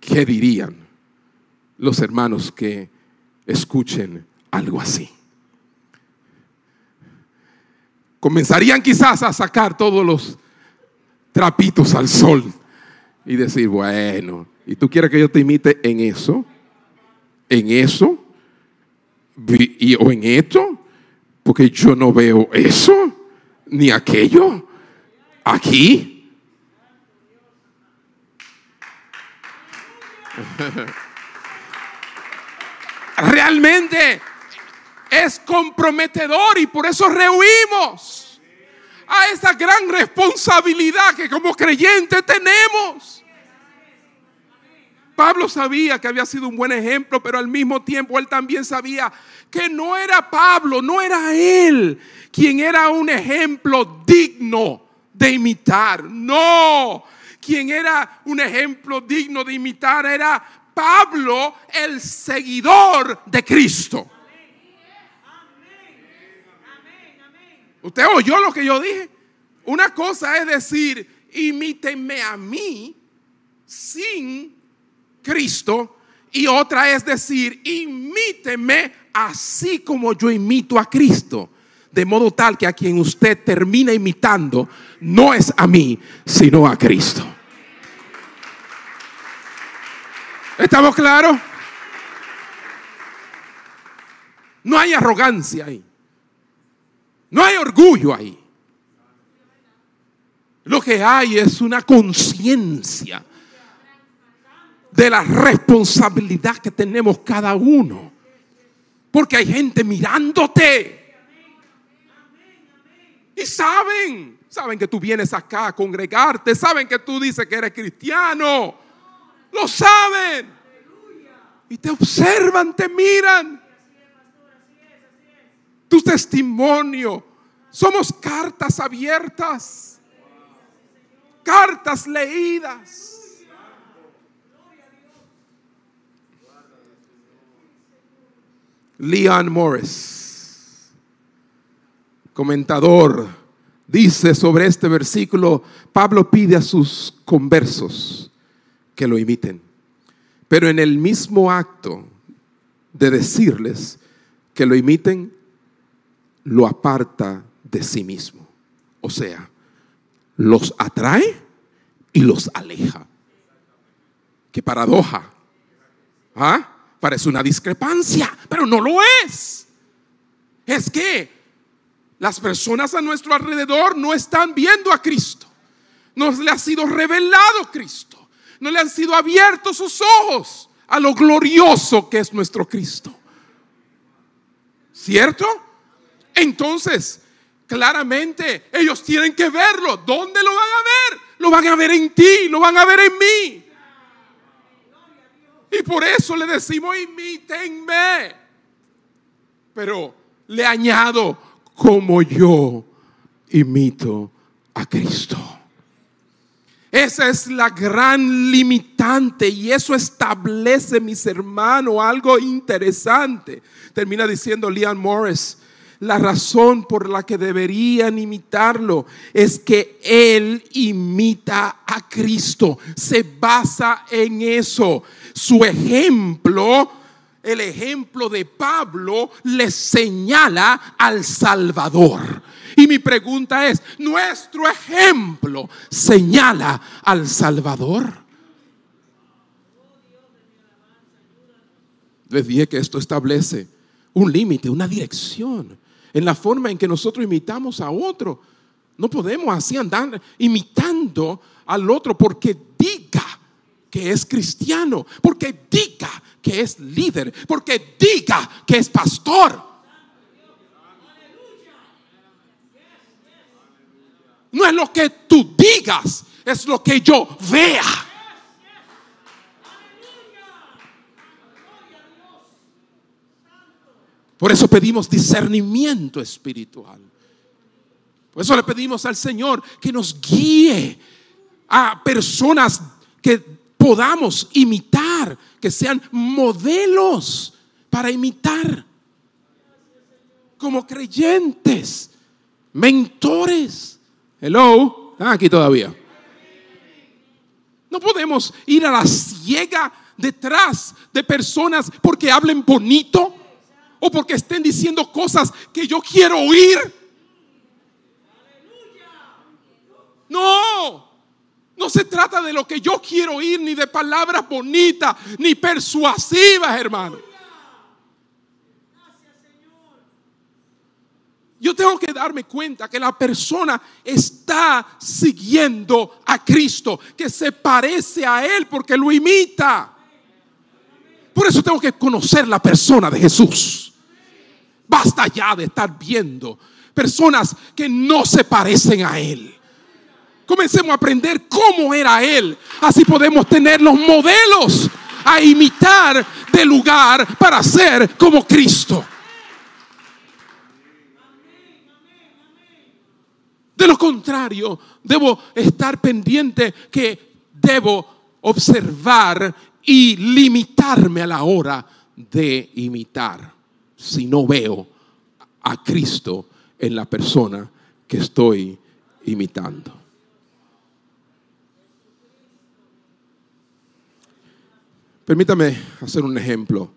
qué dirían los hermanos que escuchen algo así. Comenzarían quizás a sacar todos los trapitos al sol y decir, bueno, ¿y tú quieres que yo te imite en eso? ¿En eso? ¿Y, ¿O en esto? Porque yo no veo eso, ni aquello. Aquí. [laughs] Realmente es comprometedor y por eso rehuimos a esa gran responsabilidad que como creyentes tenemos. Pablo sabía que había sido un buen ejemplo, pero al mismo tiempo él también sabía que no era Pablo, no era él quien era un ejemplo digno de imitar. No, quien era un ejemplo digno de imitar era Pablo, el seguidor de Cristo. ¿Usted oyó lo que yo dije? Una cosa es decir, imítenme a mí sin Cristo. Y otra es decir, imíteme así como yo imito a Cristo. De modo tal que a quien usted termina imitando no es a mí, sino a Cristo. ¿Estamos claros? No hay arrogancia ahí. No hay orgullo ahí. Lo que hay es una conciencia de la responsabilidad que tenemos cada uno. Porque hay gente mirándote. Y saben, saben que tú vienes acá a congregarte, saben que tú dices que eres cristiano. Lo saben. Y te observan, te miran. Tu testimonio. Somos cartas abiertas. Cartas leídas. Leon Morris, comentador, dice sobre este versículo, Pablo pide a sus conversos que lo imiten, pero en el mismo acto de decirles que lo imiten, lo aparta de sí mismo. O sea, los atrae y los aleja. Qué paradoja. ¿Ah? Parece una discrepancia, pero no lo es. Es que las personas a nuestro alrededor no están viendo a Cristo. No le ha sido revelado Cristo. No le han sido abiertos sus ojos a lo glorioso que es nuestro Cristo. ¿Cierto? Entonces, claramente ellos tienen que verlo. ¿Dónde lo van a ver? Lo van a ver en ti, lo van a ver en mí. Y por eso le decimos, imítenme. Pero le añado, como yo imito a Cristo. Esa es la gran limitante y eso establece, mis hermanos, algo interesante. Termina diciendo Leon Morris, la razón por la que deberían imitarlo es que Él imita a Cristo, se basa en eso. Su ejemplo, el ejemplo de Pablo, le señala al Salvador. Y mi pregunta es, ¿nuestro ejemplo señala al Salvador? Les dije que esto establece un límite, una dirección en la forma en que nosotros imitamos a otro. No podemos así andar imitando al otro porque diga que es cristiano, porque diga que es líder, porque diga que es pastor. No es lo que tú digas, es lo que yo vea. Por eso pedimos discernimiento espiritual. Por eso le pedimos al Señor que nos guíe a personas que podamos imitar, que sean modelos para imitar. Como creyentes, mentores. Hello, están aquí todavía. No podemos ir a la ciega detrás de personas porque hablen bonito o porque estén diciendo cosas que yo quiero oír. No, no se trata de lo que yo quiero oír, ni de palabras bonitas, ni persuasivas, hermano. Yo tengo que darme cuenta que la persona está siguiendo a Cristo, que se parece a Él porque lo imita. Por eso tengo que conocer la persona de Jesús. Basta ya de estar viendo personas que no se parecen a Él. Comencemos a aprender cómo era Él. Así podemos tener los modelos a imitar de lugar para ser como Cristo. De lo contrario, debo estar pendiente que debo observar y limitarme a la hora de imitar si no veo a Cristo en la persona que estoy imitando. Permítame hacer un ejemplo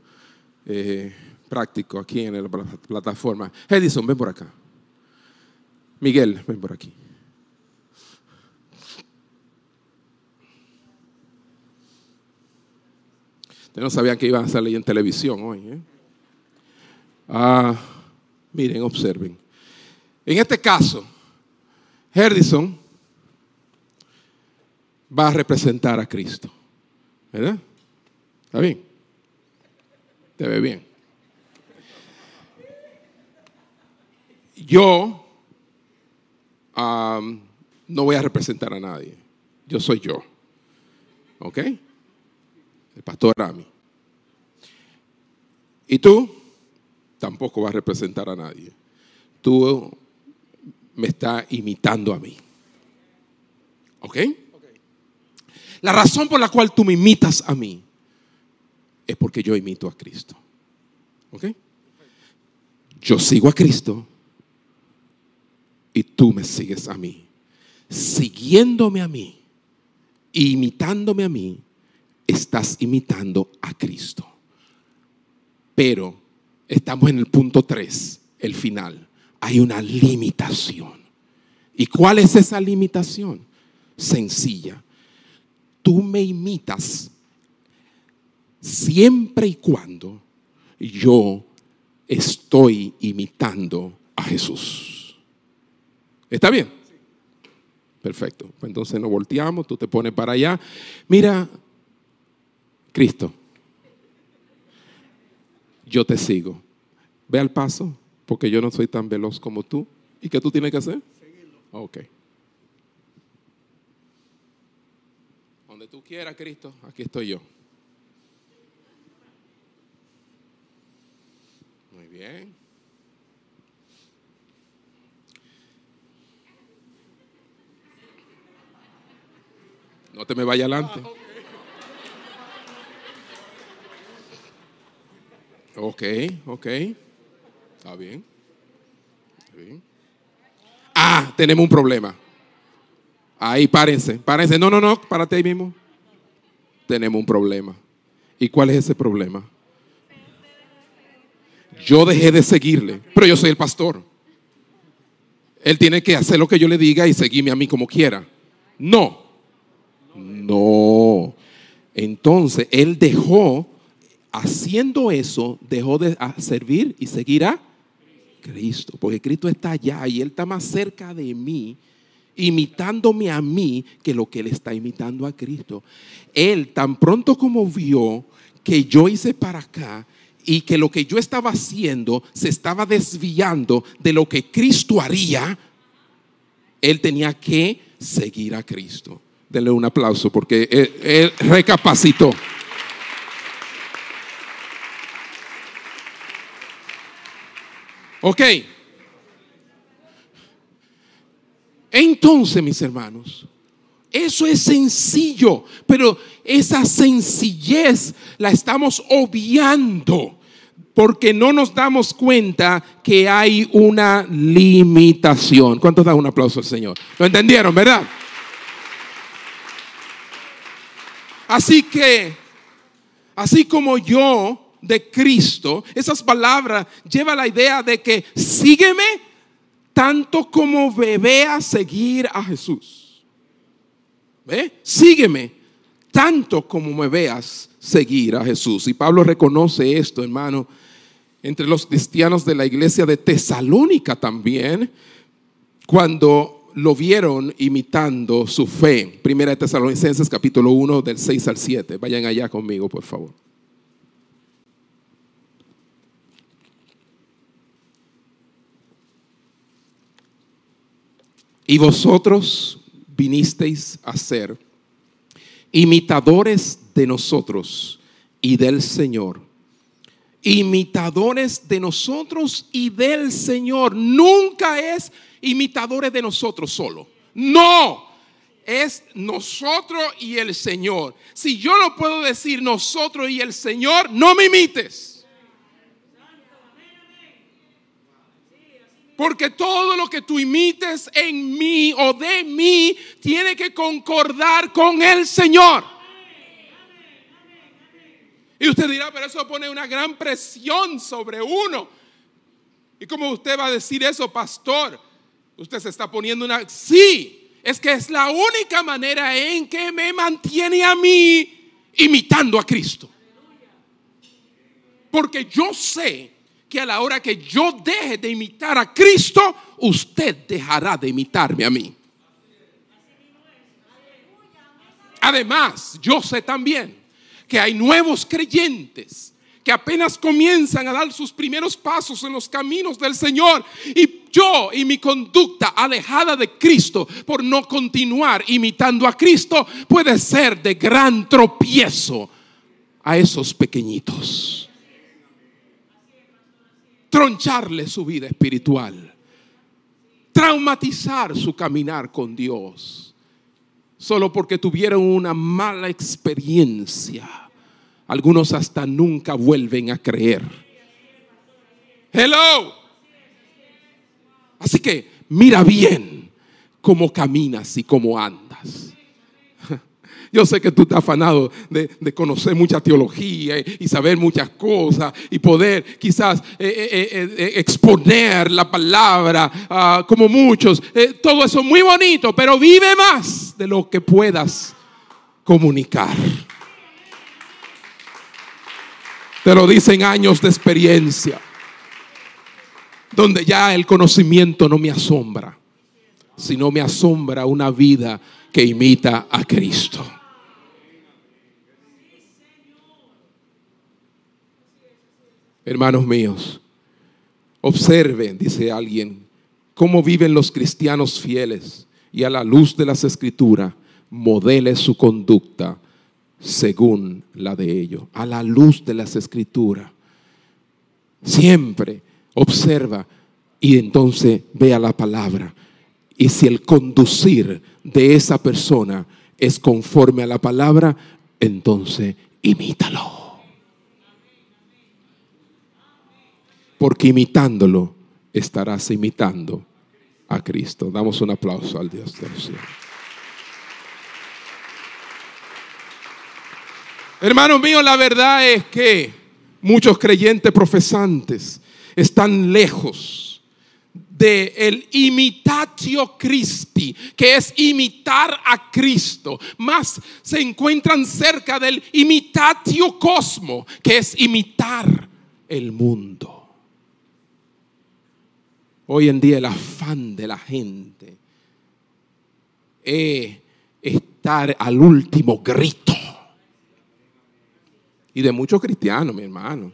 eh, práctico aquí en la plataforma. Edison, ven por acá. Miguel, ven por aquí. Ustedes no sabían que iban a salir en televisión hoy. ¿eh? Ah, miren, observen. En este caso, Herdison va a representar a Cristo. ¿Verdad? ¿Está bien? Te ve bien. Yo no voy a representar a nadie. Yo soy yo. ¿Ok? El pastor Rami. ¿Y tú? Tampoco vas a representar a nadie. Tú me estás imitando a mí. ¿Ok? La razón por la cual tú me imitas a mí es porque yo imito a Cristo. ¿Ok? Yo sigo a Cristo y tú me sigues a mí. Siguiéndome a mí, imitándome a mí, estás imitando a Cristo. Pero estamos en el punto 3, el final. Hay una limitación. ¿Y cuál es esa limitación? Sencilla. Tú me imitas siempre y cuando yo estoy imitando a Jesús. ¿Está bien? Perfecto. Pues entonces nos volteamos, tú te pones para allá. Mira, Cristo, yo te sigo. Ve al paso, porque yo no soy tan veloz como tú. ¿Y qué tú tienes que hacer? Seguirlo. Ok. Donde tú quieras, Cristo, aquí estoy yo. Muy bien. No te me vaya adelante. Ok, ok. Está bien. Ah, tenemos un problema. Ahí, párense, párense. No, no, no, párate ahí mismo. Tenemos un problema. ¿Y cuál es ese problema? Yo dejé de seguirle, pero yo soy el pastor. Él tiene que hacer lo que yo le diga y seguirme a mí como quiera. No, no. Entonces, él dejó haciendo eso, dejó de servir y seguir a Cristo. Porque Cristo está allá y Él está más cerca de mí, imitándome a mí, que lo que Él está imitando a Cristo. Él, tan pronto como vio que yo hice para acá y que lo que yo estaba haciendo se estaba desviando de lo que Cristo haría, Él tenía que seguir a Cristo. Denle un aplauso porque él, recapacitó. Ok. Entonces, mis hermanos, eso es sencillo, pero esa sencillez la estamos obviando porque no nos damos cuenta que hay una limitación. ¿Cuántos dan un aplauso al Señor? ¿Lo entendieron, verdad? Así que, así como yo de Cristo, esas palabras lleva la idea de que sígueme tanto como me vea seguir a Jesús. ¿Ve? Sígueme tanto como me veas seguir a Jesús. Y Pablo reconoce esto, hermano, entre los cristianos de la iglesia de Tesalónica también, cuando lo vieron imitando su fe. Primera de Tesalonicenses capítulo 1 del 6 al 7. Vayan allá conmigo, por favor. Y vosotros vinisteis a ser imitadores de nosotros y del Señor. Imitadores de nosotros y del Señor. Nunca es imitadores de nosotros solo. No, es nosotros y el Señor. Si yo no puedo decir nosotros y el Señor, no me imites. Porque todo lo que tú imites en mí o de mí tiene que concordar con el Señor. Y usted dirá, pero eso pone una gran presión sobre uno. ¿Y cómo usted va a decir eso, pastor? Usted se está poniendo una... Sí, es que es la única manera en que me mantiene a mí imitando a Cristo. Porque yo sé que a la hora que yo deje de imitar a Cristo, usted dejará de imitarme a mí. Además, yo sé también que hay nuevos creyentes que apenas comienzan a dar sus primeros pasos en los caminos del Señor. Y yo y mi conducta alejada de Cristo por no continuar imitando a Cristo puede ser de gran tropiezo a esos pequeñitos. Troncharle su vida espiritual. Traumatizar su caminar con Dios solo porque tuvieron una mala experiencia. Algunos hasta nunca vuelven a creer. Hello. Así que mira bien cómo caminas y cómo andas. Yo sé que tú estás afanado de, conocer mucha teología y, saber muchas cosas y poder quizás eh, eh, eh, exponer la palabra ah, como muchos. todo eso muy bonito, pero vive más de lo que puedas comunicar. Te lo dicen años de experiencia, donde ya el conocimiento no me asombra, sino me asombra una vida que imita a Cristo. Hermanos míos, observen, dice alguien, cómo viven los cristianos fieles y a la luz de las escrituras, modele su conducta según la de ellos, a la luz de las escrituras. Siempre observa y entonces vea la palabra. Y si el conducir de esa persona es conforme a la palabra, entonces imítalo. Porque imitándolo estarás imitando a Cristo. Damos un aplauso al Dios del cielo. Hermanos míos, la verdad es que muchos creyentes profesantes están lejos de el imitatio Christi, que es imitar a Cristo, más se encuentran cerca del imitatio cosmo, que es imitar el mundo. Hoy en día el afán de la gente es estar al último grito. Y de muchos cristianos, mi hermano.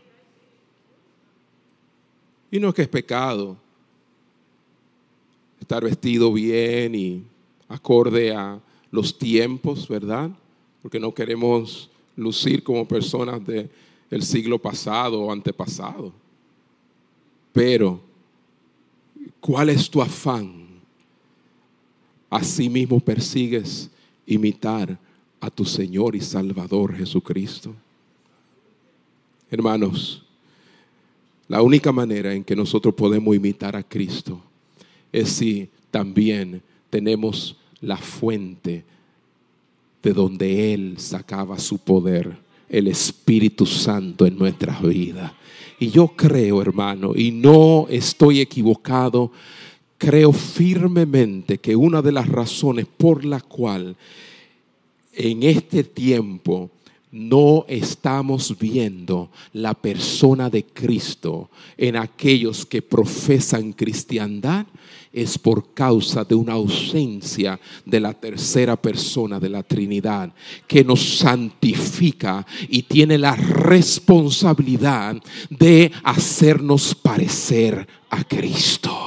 Y no es que es pecado estar vestido bien y acorde a los tiempos, ¿verdad? Porque no queremos lucir como personas del siglo pasado o antepasado. Pero ¿Cuál es tu afán? Asimismo persigues imitar a tu Señor y Salvador Jesucristo. Hermanos, la única manera en que nosotros podemos imitar a Cristo es si también tenemos la fuente de donde Él sacaba su poder, el Espíritu Santo en nuestras vidas. Y yo creo, hermano, y no estoy equivocado, creo firmemente que una de las razones por la cual en este tiempo no estamos viendo la persona de Cristo en aquellos que profesan cristiandad es por causa de una ausencia de la tercera persona de la Trinidad que nos santifica y tiene la responsabilidad de hacernos parecer a Cristo.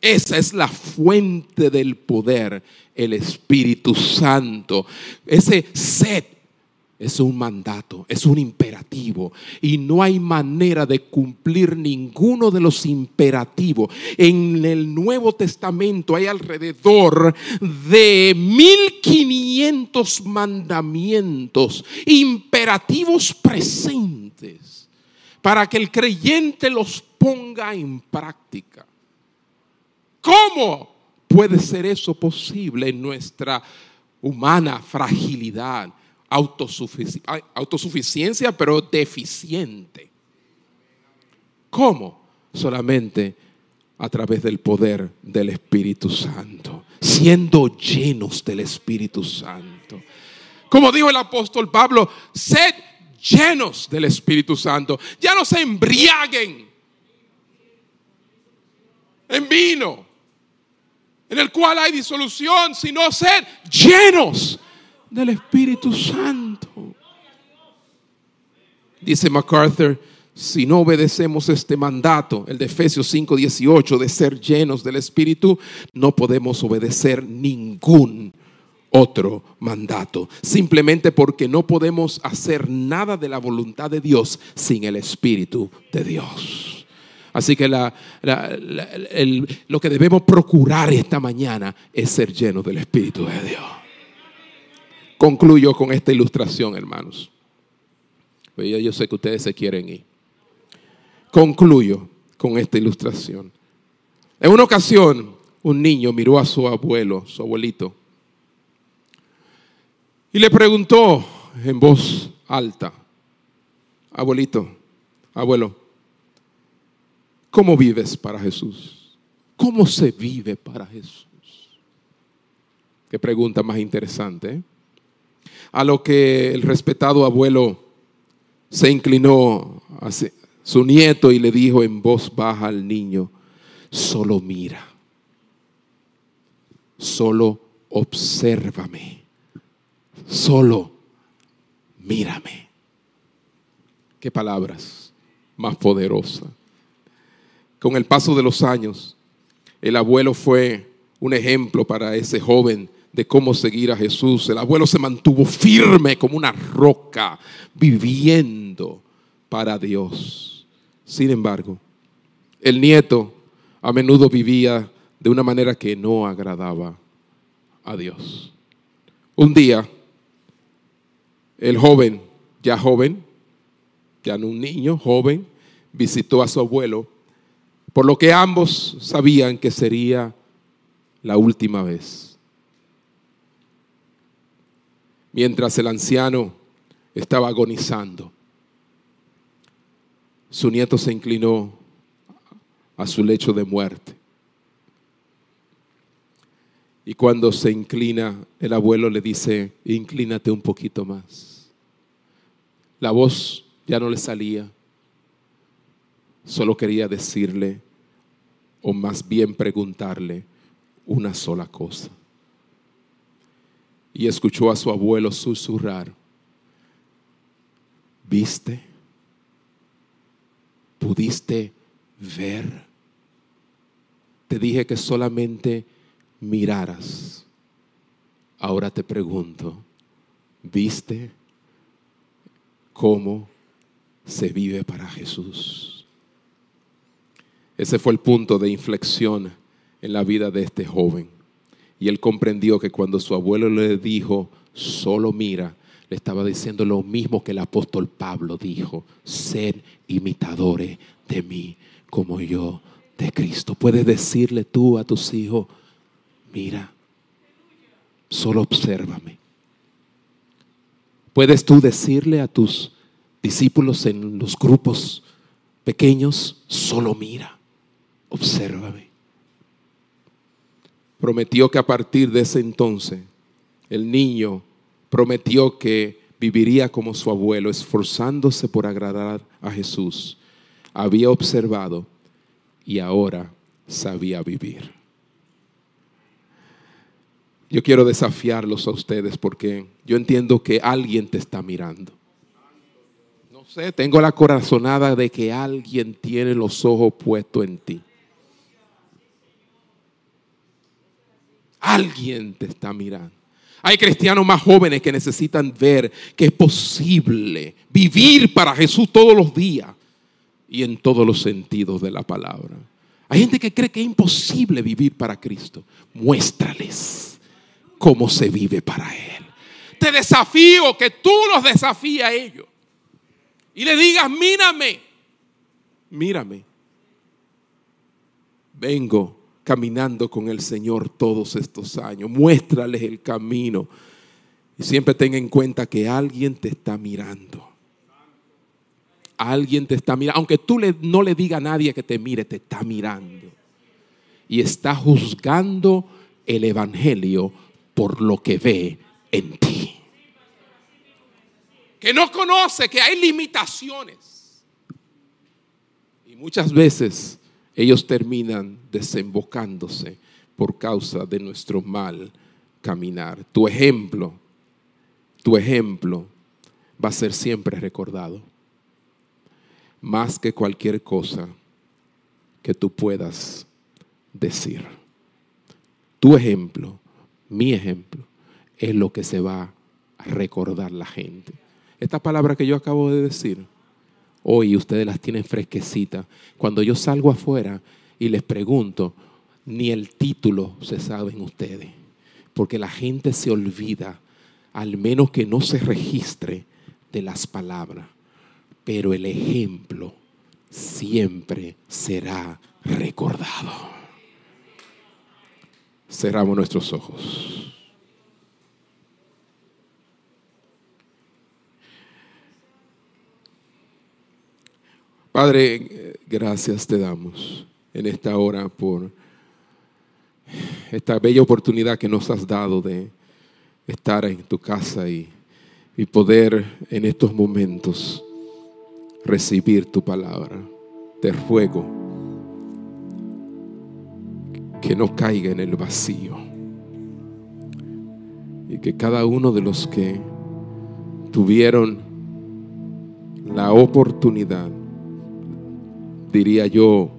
Esa es la fuente del poder, el Espíritu Santo. Ese sed es un mandato, es un imperativo. Y no hay manera de cumplir ninguno de los imperativos. En el Nuevo Testamento hay alrededor de 1500 mandamientos, imperativos presentes, para que el creyente los ponga en práctica. ¿Cómo puede ser eso posible en nuestra humana fragilidad? autosuficiencia, pero deficiente. ¿Cómo? Solamente a través del poder del Espíritu Santo, siendo llenos del Espíritu Santo. Como dijo el apóstol Pablo, sed llenos del Espíritu Santo. Ya no se embriaguen en vino, en el cual hay disolución, sino sed llenos del Espíritu Santo. Dice MacArthur, si no obedecemos este mandato, el de Efesios 5:18, de ser llenos del Espíritu, no podemos obedecer ningún otro mandato, simplemente porque no podemos hacer nada de la voluntad de Dios sin el Espíritu de Dios. Así que lo que debemos procurar esta mañana es ser llenos del Espíritu de Dios. Concluyo con esta ilustración, hermanos. Yo sé que ustedes se quieren ir. Concluyo con esta ilustración. En una ocasión, un niño miró a su abuelo, su abuelito, y le preguntó en voz alta, abuelito, abuelo, ¿cómo vives para Jesús? ¿Cómo se vive para Jesús? Qué pregunta más interesante. ¿eh? A lo que el respetado abuelo se inclinó a su nieto y le dijo en voz baja al niño, solo mira, solo obsérvame, solo mírame. Qué palabras más poderosas. Con el paso de los años, el abuelo fue un ejemplo para ese joven de cómo seguir a Jesús. El abuelo se mantuvo firme como una roca, viviendo para Dios. Sin embargo, el nieto a menudo vivía de una manera que no agradaba a Dios. Un día, el joven, ya joven, ya no un niño, joven, visitó a su abuelo, por lo que ambos sabían que sería la última vez. mientras el anciano estaba agonizando. Su nieto se inclinó a su lecho de muerte. Y cuando se inclina, el abuelo le dice, inclínate un poquito más. La voz ya no le salía. Solo quería decirle, o más bien preguntarle, una sola cosa y escuchó a su abuelo susurrar, ¿viste? ¿Pudiste ver? Te dije que solamente miraras. Ahora te pregunto, ¿viste cómo se vive para Jesús? Ese fue el punto de inflexión en la vida de este joven. Y él comprendió que cuando su abuelo le dijo, solo mira, le estaba diciendo lo mismo que el apóstol Pablo dijo, ser imitadores de mí como yo de Cristo. Puedes decirle tú a tus hijos, mira, solo obsérvame. Puedes tú decirle a tus discípulos en los grupos pequeños, solo mira, obsérvame prometió que a partir de ese entonces el niño prometió que viviría como su abuelo, esforzándose por agradar a Jesús. Había observado y ahora sabía vivir. Yo quiero desafiarlos a ustedes porque yo entiendo que alguien te está mirando. No sé, tengo la corazonada de que alguien tiene los ojos puestos en ti. Alguien te está mirando. Hay cristianos más jóvenes que necesitan ver que es posible vivir para Jesús todos los días y en todos los sentidos de la palabra. Hay gente que cree que es imposible vivir para Cristo. Muéstrales cómo se vive para Él. Te desafío que tú los desafíes a ellos. Y le digas, mírame, mírame. Vengo caminando con el Señor todos estos años. Muéstrales el camino. Y siempre ten en cuenta que alguien te está mirando. Alguien te está mirando. Aunque tú no le digas a nadie que te mire, te está mirando. Y está juzgando el Evangelio por lo que ve en ti. Que no conoce que hay limitaciones. Y muchas veces ellos terminan desembocándose por causa de nuestro mal caminar. Tu ejemplo, tu ejemplo va a ser siempre recordado más que cualquier cosa que tú puedas decir. Tu ejemplo, mi ejemplo, es lo que se va a recordar la gente. Esta palabra que yo acabo de decir, hoy ustedes las tienen fresquecitas. Cuando yo salgo afuera y les pregunto, ni el título se saben ustedes, porque la gente se olvida, al menos que no se registre de las palabras pero el ejemplo siempre será recordado. Cerramos nuestros ojos. Padre, gracias te damos en esta hora por esta bella oportunidad que nos has dado de estar en tu casa y, y poder en estos momentos recibir tu palabra. Te ruego que no caiga en el vacío y que cada uno de los que tuvieron la oportunidad, diría yo,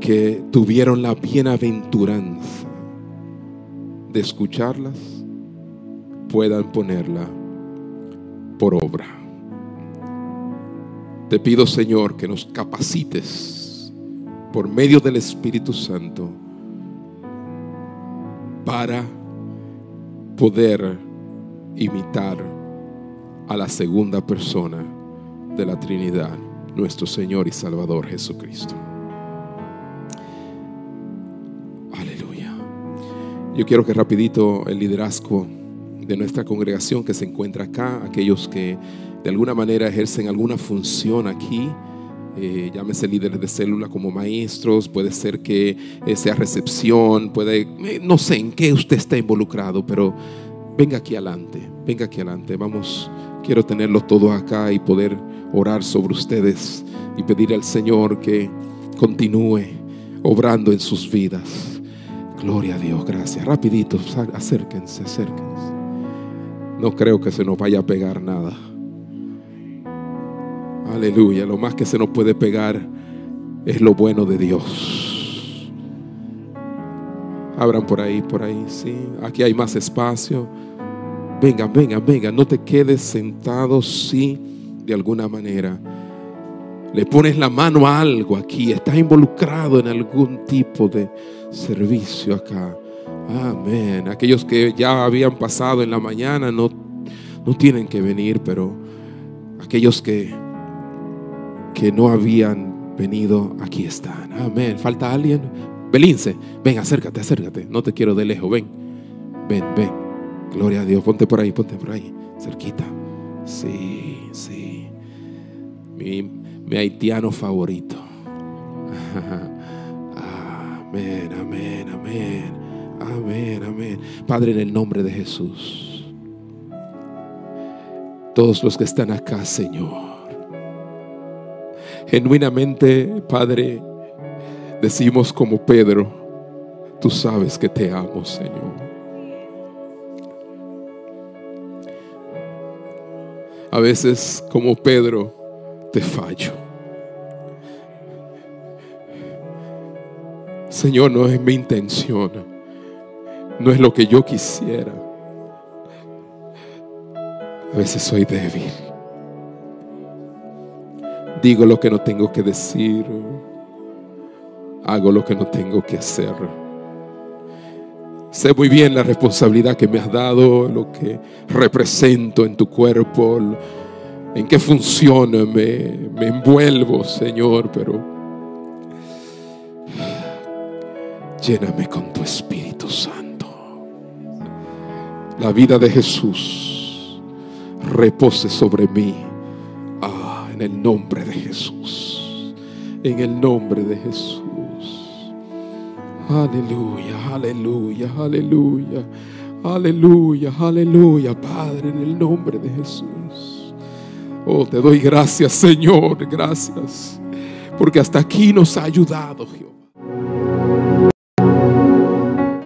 que tuvieron la bienaventuranza de escucharlas, puedan ponerla por obra. Te pido, Señor, que nos capacites por medio del Espíritu Santo para poder imitar a la segunda persona de la Trinidad, nuestro Señor y Salvador Jesucristo. Aleluya. Yo quiero que rapidito el liderazgo de nuestra congregación que se encuentra acá, aquellos que de alguna manera ejercen alguna función aquí. Eh, llámese líderes de célula como maestros, puede ser que eh, sea recepción, puede, eh, no sé en qué usted está involucrado, pero venga aquí adelante, venga aquí adelante, vamos, quiero tenerlos todos acá y poder orar sobre ustedes y pedir al Señor que continúe obrando en sus vidas. Gloria a Dios, gracias. Rapidito, acérquense, acérquense. No creo que se nos vaya a pegar nada. Aleluya. Lo más que se nos puede pegar es lo bueno de Dios. Abran por ahí, por ahí, sí. Aquí hay más espacio. Vengan, vengan, vengan. No te quedes sentado si de alguna manera le pones la mano a algo aquí. Estás involucrado en algún tipo de servicio acá. Amén. Aquellos que ya habían pasado en la mañana no, no tienen que venir, pero aquellos que que no habían venido, aquí están. Amén. ¿Falta alguien? Belince, ven, acércate, acércate. No te quiero de lejos, ven. Ven, ven. Gloria a Dios. Ponte por ahí, ponte por ahí. Cerquita. Sí, sí. Mi, mi haitiano favorito. [laughs] Amén, amén, amén. Amén, amén. Padre, en el nombre de Jesús. Todos los que están acá, Señor Genuinamente, Padre, decimos como Pedro, tú sabes que te amo, Señor. A veces, como Pedro, te fallo. Señor, no es mi intención. No es lo que yo quisiera. A veces soy débil. Digo lo que no tengo que decir. Hago lo que no tengo que hacer. Sé muy bien la responsabilidad que me has dado, lo que represento en tu cuerpo, en qué funciona, me, me envuelvo, Señor, pero lléname con tu Espíritu Santo. La vida de Jesús repose sobre mí. Ah, en el nombre de Jesús. En el nombre de Jesús. Aleluya, aleluya, aleluya. Aleluya, aleluya, Padre, en el nombre de Jesús. Oh, te doy gracias, Señor, gracias. Porque hasta aquí nos ha ayudado, Jehová.